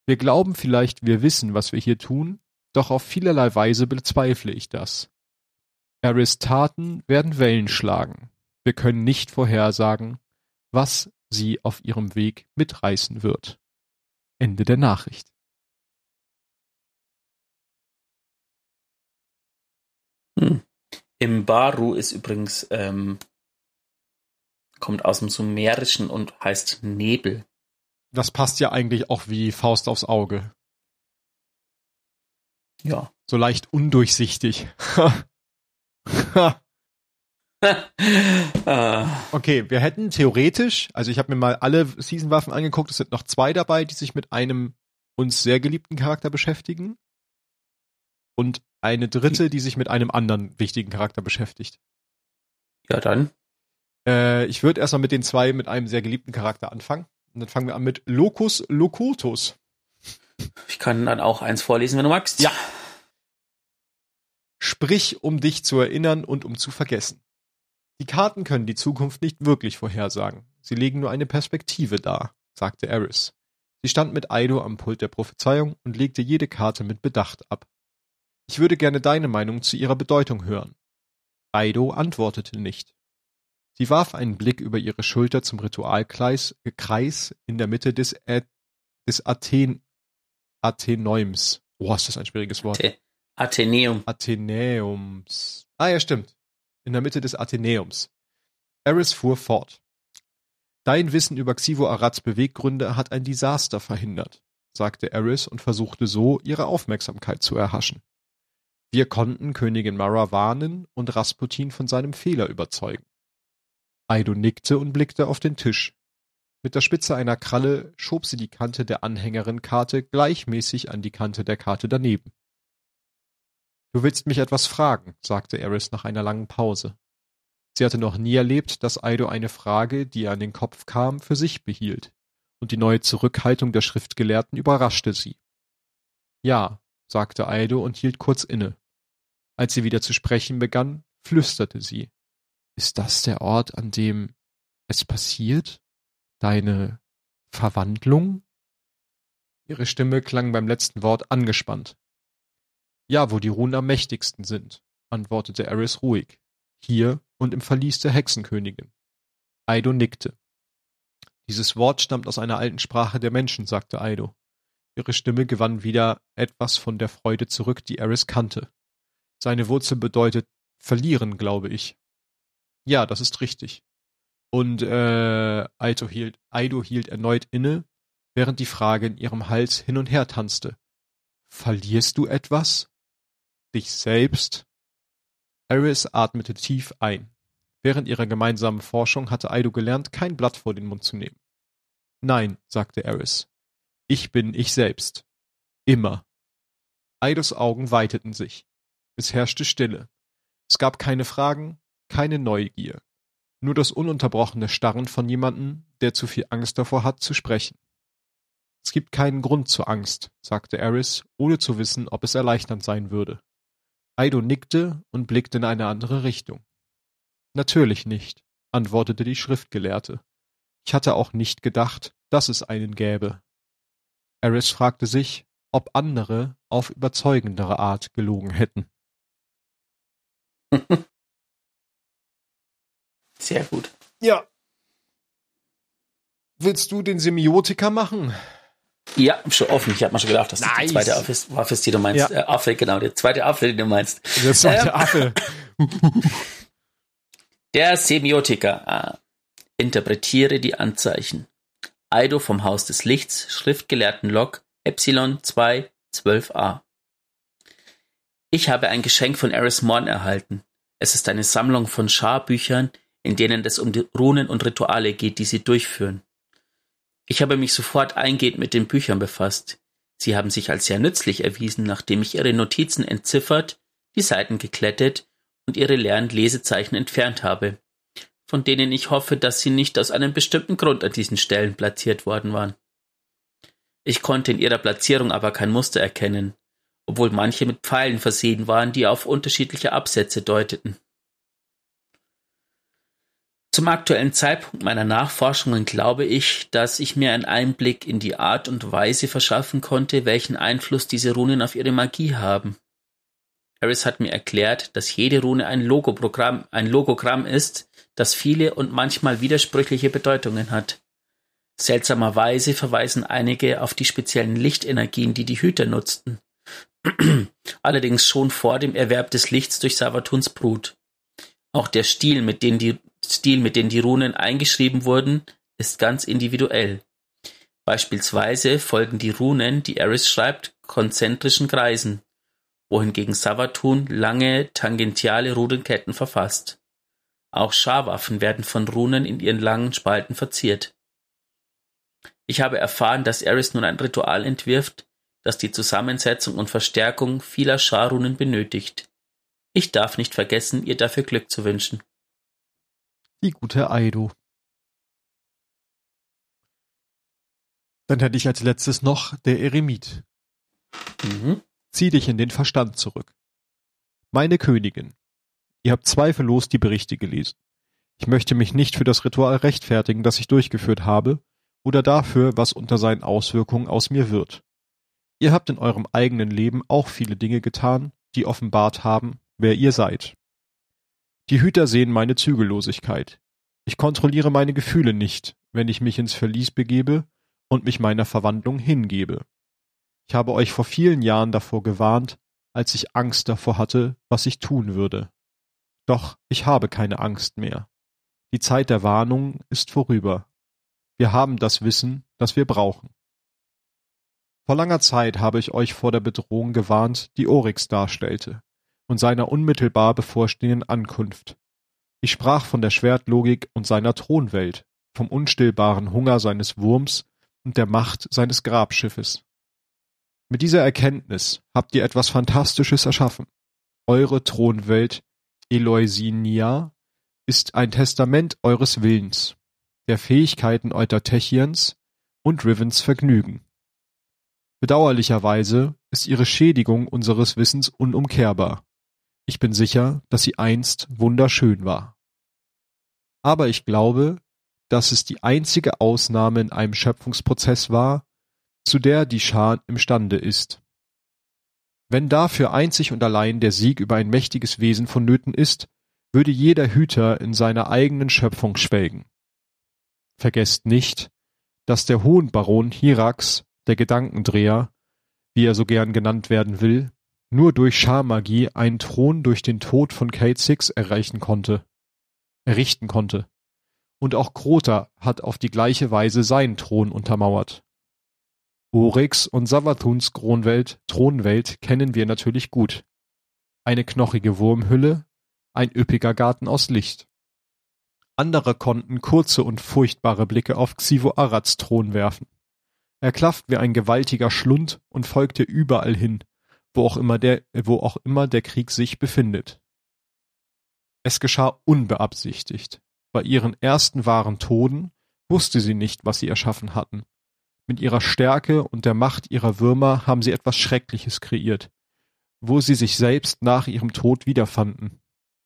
Wir glauben vielleicht, wir wissen, was wir hier tun, doch auf vielerlei Weise bezweifle ich das. Aris Taten werden Wellen schlagen. Wir können nicht vorhersagen, was sie auf ihrem Weg mitreißen wird. Ende der Nachricht. Hm. Imbaru ist übrigens, ähm, kommt aus dem Sumerischen und heißt Nebel. Das passt ja eigentlich auch wie Faust aufs Auge. Ja. So leicht undurchsichtig. okay, wir hätten theoretisch, also ich habe mir mal alle Season-Waffen angeguckt, es sind noch zwei dabei, die sich mit einem uns sehr geliebten Charakter beschäftigen. Und eine dritte, die sich mit einem anderen wichtigen Charakter beschäftigt. ja, dann. Äh, ich würde erstmal mit den zwei mit einem sehr geliebten Charakter anfangen. Und dann fangen wir an mit Locus Locutus. Ich kann dann auch eins vorlesen, wenn du magst. Ja. Sprich, um dich zu erinnern und um zu vergessen. Die Karten können die Zukunft nicht wirklich vorhersagen. Sie legen nur eine Perspektive dar, sagte Eris. Sie stand mit Aido am Pult der Prophezeiung und legte jede Karte mit Bedacht ab. Ich würde gerne deine Meinung zu ihrer Bedeutung hören. Aido antwortete nicht. Sie warf einen Blick über ihre Schulter zum Ritualkreis Kreis in der Mitte des, Ä des Athen Atheneums. Oh, ist das ein schwieriges Wort. The Atheneum. Athenäums. Ah ja, stimmt. In der Mitte des Athenäums. Eris fuhr fort. Dein Wissen über Xivo Arads Beweggründe hat ein Desaster verhindert, sagte Eris und versuchte so, ihre Aufmerksamkeit zu erhaschen. Wir konnten Königin Mara warnen und Rasputin von seinem Fehler überzeugen. Aido nickte und blickte auf den Tisch. Mit der Spitze einer Kralle schob sie die Kante der Anhängerin-Karte gleichmäßig an die Kante der Karte daneben. »Du willst mich etwas fragen«, sagte Eris nach einer langen Pause. Sie hatte noch nie erlebt, dass Eido eine Frage, die ihr an den Kopf kam, für sich behielt, und die neue Zurückhaltung der Schriftgelehrten überraschte sie. »Ja«, sagte Eido und hielt kurz inne. Als sie wieder zu sprechen begann, flüsterte sie. »Ist das der Ort, an dem es passiert? Deine Verwandlung?« Ihre Stimme klang beim letzten Wort angespannt. »Ja, wo die Runen am mächtigsten sind«, antwortete Eris ruhig. »Hier und im Verlies der Hexenkönigin.« Eido nickte. »Dieses Wort stammt aus einer alten Sprache der Menschen«, sagte Eido. Ihre Stimme gewann wieder etwas von der Freude zurück, die Eris kannte. Seine Wurzel bedeutet verlieren, glaube ich. Ja, das ist richtig. Und äh, Aido hielt, Aido hielt erneut inne, während die Frage in ihrem Hals hin und her tanzte. Verlierst du etwas? Dich selbst? Eris atmete tief ein. Während ihrer gemeinsamen Forschung hatte Aido gelernt, kein Blatt vor den Mund zu nehmen. Nein, sagte Eris. Ich bin ich selbst. Immer. Aidos Augen weiteten sich. Es herrschte Stille. Es gab keine Fragen, keine Neugier. Nur das ununterbrochene Starren von jemandem, der zu viel Angst davor hat, zu sprechen. Es gibt keinen Grund zur Angst, sagte Eris, ohne zu wissen, ob es erleichternd sein würde. Aido nickte und blickte in eine andere Richtung. Natürlich nicht, antwortete die Schriftgelehrte. Ich hatte auch nicht gedacht, dass es einen gäbe. Eris fragte sich, ob andere auf überzeugendere Art gelogen hätten. Sehr gut. Ja. Willst du den Semiotiker machen? Ja, schon offen. Ich habe mir schon gedacht, dass nice. das die zweite Affe ist, Waffe ist, die du meinst. Ja. Äh, Affe, genau, der zweite Affe, den du meinst. Der zweite ähm, Affe. der Semiotiker. Ah. Interpretiere die Anzeichen. Aido vom Haus des Lichts, Schriftgelehrten Log, Epsilon 2, 12a. Ich habe ein Geschenk von Eris Morn erhalten. Es ist eine Sammlung von Scharbüchern, in denen es um die Runen und Rituale geht, die sie durchführen. Ich habe mich sofort eingehend mit den Büchern befasst. Sie haben sich als sehr nützlich erwiesen, nachdem ich ihre Notizen entziffert, die Seiten geklettet und ihre leeren Lesezeichen entfernt habe von denen ich hoffe, dass sie nicht aus einem bestimmten Grund an diesen Stellen platziert worden waren. Ich konnte in ihrer Platzierung aber kein Muster erkennen, obwohl manche mit Pfeilen versehen waren, die auf unterschiedliche Absätze deuteten. Zum aktuellen Zeitpunkt meiner Nachforschungen glaube ich, dass ich mir einen Einblick in die Art und Weise verschaffen konnte, welchen Einfluss diese Runen auf ihre Magie haben. Harris hat mir erklärt, dass jede Rune ein Logoprogramm, ein Logogramm ist, das viele und manchmal widersprüchliche Bedeutungen hat. Seltsamerweise verweisen einige auf die speziellen Lichtenergien, die die Hüter nutzten. Allerdings schon vor dem Erwerb des Lichts durch Savatuns Brut. Auch der Stil, mit dem die, Stil, mit dem die Runen eingeschrieben wurden, ist ganz individuell. Beispielsweise folgen die Runen, die Eris schreibt, konzentrischen Kreisen, wohingegen Savatun lange tangentiale Runenketten verfasst. Auch Scharwaffen werden von Runen in ihren langen Spalten verziert. Ich habe erfahren, dass Eris nun ein Ritual entwirft, das die Zusammensetzung und Verstärkung vieler Scharrunen benötigt. Ich darf nicht vergessen, ihr dafür Glück zu wünschen. Die gute Aido. Dann hätte ich als letztes noch der Eremit. Mhm. Zieh dich in den Verstand zurück. Meine Königin, Ihr habt zweifellos die Berichte gelesen. Ich möchte mich nicht für das Ritual rechtfertigen, das ich durchgeführt habe, oder dafür, was unter seinen Auswirkungen aus mir wird. Ihr habt in eurem eigenen Leben auch viele Dinge getan, die offenbart haben, wer ihr seid. Die Hüter sehen meine Zügellosigkeit. Ich kontrolliere meine Gefühle nicht, wenn ich mich ins Verlies begebe und mich meiner Verwandlung hingebe. Ich habe euch vor vielen Jahren davor gewarnt, als ich Angst davor hatte, was ich tun würde. Doch ich habe keine Angst mehr. Die Zeit der Warnung ist vorüber. Wir haben das Wissen, das wir brauchen. Vor langer Zeit habe ich euch vor der Bedrohung gewarnt, die Oryx darstellte, und seiner unmittelbar bevorstehenden Ankunft. Ich sprach von der Schwertlogik und seiner Thronwelt, vom unstillbaren Hunger seines Wurms und der Macht seines Grabschiffes. Mit dieser Erkenntnis habt ihr etwas Fantastisches erschaffen. Eure Thronwelt Eloisinia ist ein Testament eures Willens, der Fähigkeiten Eutertechiens und Rivens Vergnügen. Bedauerlicherweise ist ihre Schädigung unseres Wissens unumkehrbar. Ich bin sicher, dass sie einst wunderschön war. Aber ich glaube, dass es die einzige Ausnahme in einem Schöpfungsprozess war, zu der die Schar imstande ist. Wenn dafür einzig und allein der Sieg über ein mächtiges Wesen vonnöten ist, würde jeder Hüter in seiner eigenen Schöpfung schwelgen. Vergesst nicht, dass der Hohenbaron Hirax, der Gedankendreher, wie er so gern genannt werden will, nur durch Scharmagie einen Thron durch den Tod von Kate Six erreichen konnte, errichten konnte. Und auch Krota hat auf die gleiche Weise seinen Thron untermauert. Oryx und Savathuns Thronwelt, Thronwelt kennen wir natürlich gut. Eine knochige Wurmhülle, ein üppiger Garten aus Licht. Andere konnten kurze und furchtbare Blicke auf Xivo Arads Thron werfen. Er klafft wie ein gewaltiger Schlund und folgte überall hin, wo auch immer der, wo auch immer der Krieg sich befindet. Es geschah unbeabsichtigt. Bei ihren ersten wahren Toden wusste sie nicht, was sie erschaffen hatten. Mit ihrer Stärke und der Macht ihrer Würmer haben sie etwas Schreckliches kreiert, wo sie sich selbst nach ihrem Tod wiederfanden.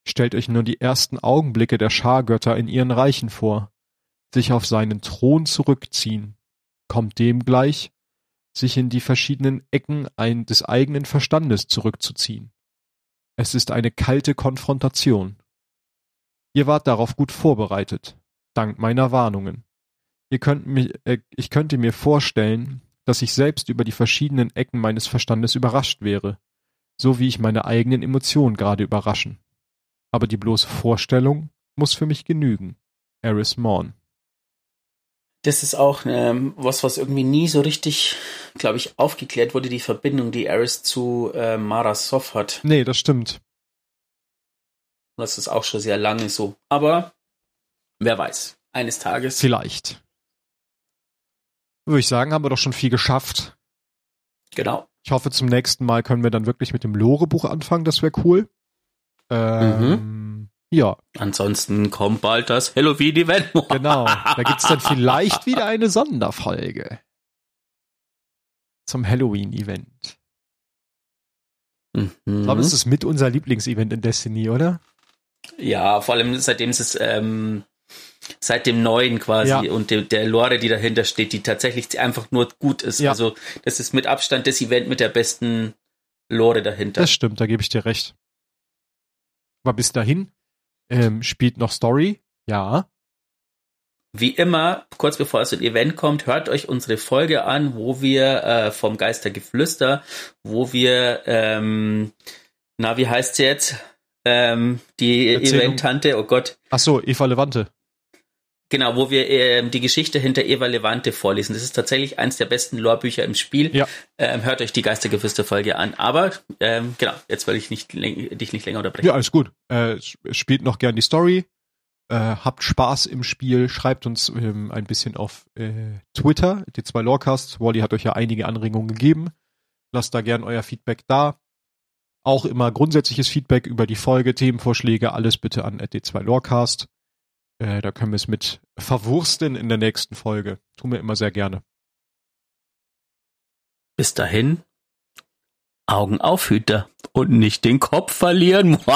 Stellt euch nur die ersten Augenblicke der Schargötter in ihren Reichen vor. Sich auf seinen Thron zurückziehen, kommt dem gleich, sich in die verschiedenen Ecken ein, des eigenen Verstandes zurückzuziehen. Es ist eine kalte Konfrontation. Ihr wart darauf gut vorbereitet, dank meiner Warnungen. Ihr könnt mich, äh, ich könnte mir vorstellen, dass ich selbst über die verschiedenen Ecken meines Verstandes überrascht wäre, so wie ich meine eigenen Emotionen gerade überraschen. Aber die bloße Vorstellung muss für mich genügen. Eris Morn. Das ist auch ähm, was, was irgendwie nie so richtig, glaube ich, aufgeklärt wurde, die Verbindung, die Eris zu äh, Mara Sof hat. Nee, das stimmt. Das ist auch schon sehr lange so. Aber wer weiß, eines Tages. Vielleicht. Würde ich sagen, haben wir doch schon viel geschafft. Genau. Ich hoffe, zum nächsten Mal können wir dann wirklich mit dem Lore-Buch anfangen. Das wäre cool. Ähm, mhm. Ja. Ansonsten kommt bald das Halloween-Event. genau. Da gibt's dann vielleicht wieder eine Sonderfolge. Zum Halloween-Event. Mhm. Ich glaube, es ist mit unser Lieblingsevent in Destiny, oder? Ja, vor allem seitdem es ähm, seit dem Neuen quasi ja. und de, der Lore, die dahinter steht, die tatsächlich einfach nur gut ist. Ja. Also das ist mit Abstand das Event mit der besten Lore dahinter. Das stimmt, da gebe ich dir recht. Aber bis dahin ähm, spielt noch Story, ja. Wie immer, kurz bevor es zum Event kommt, hört euch unsere Folge an, wo wir äh, vom Geistergeflüster, wo wir, ähm, na, wie heißt sie jetzt? Ähm, die Event-Tante, oh Gott. Ach so, Eva Levante. Genau, wo wir ähm, die Geschichte hinter Eva Levante vorlesen. Das ist tatsächlich eins der besten Lore-Bücher im Spiel. Ja. Ähm, hört euch die Geistergeflüster-Folge an. Aber ähm, genau, jetzt will ich nicht, dich nicht länger unterbrechen. Ja, alles gut. Äh, spielt noch gern die Story. Äh, habt Spaß im Spiel. Schreibt uns ähm, ein bisschen auf äh, Twitter, die zwei Lorecasts. Wally hat euch ja einige Anregungen gegeben. Lasst da gern euer Feedback da. Auch immer grundsätzliches Feedback über die Folge, Themenvorschläge, alles bitte an d2 Lorecast. Äh, da können wir es mit verwursten in der nächsten Folge. Tun wir immer sehr gerne. Bis dahin, Augen auf, Hüter, und nicht den Kopf verlieren.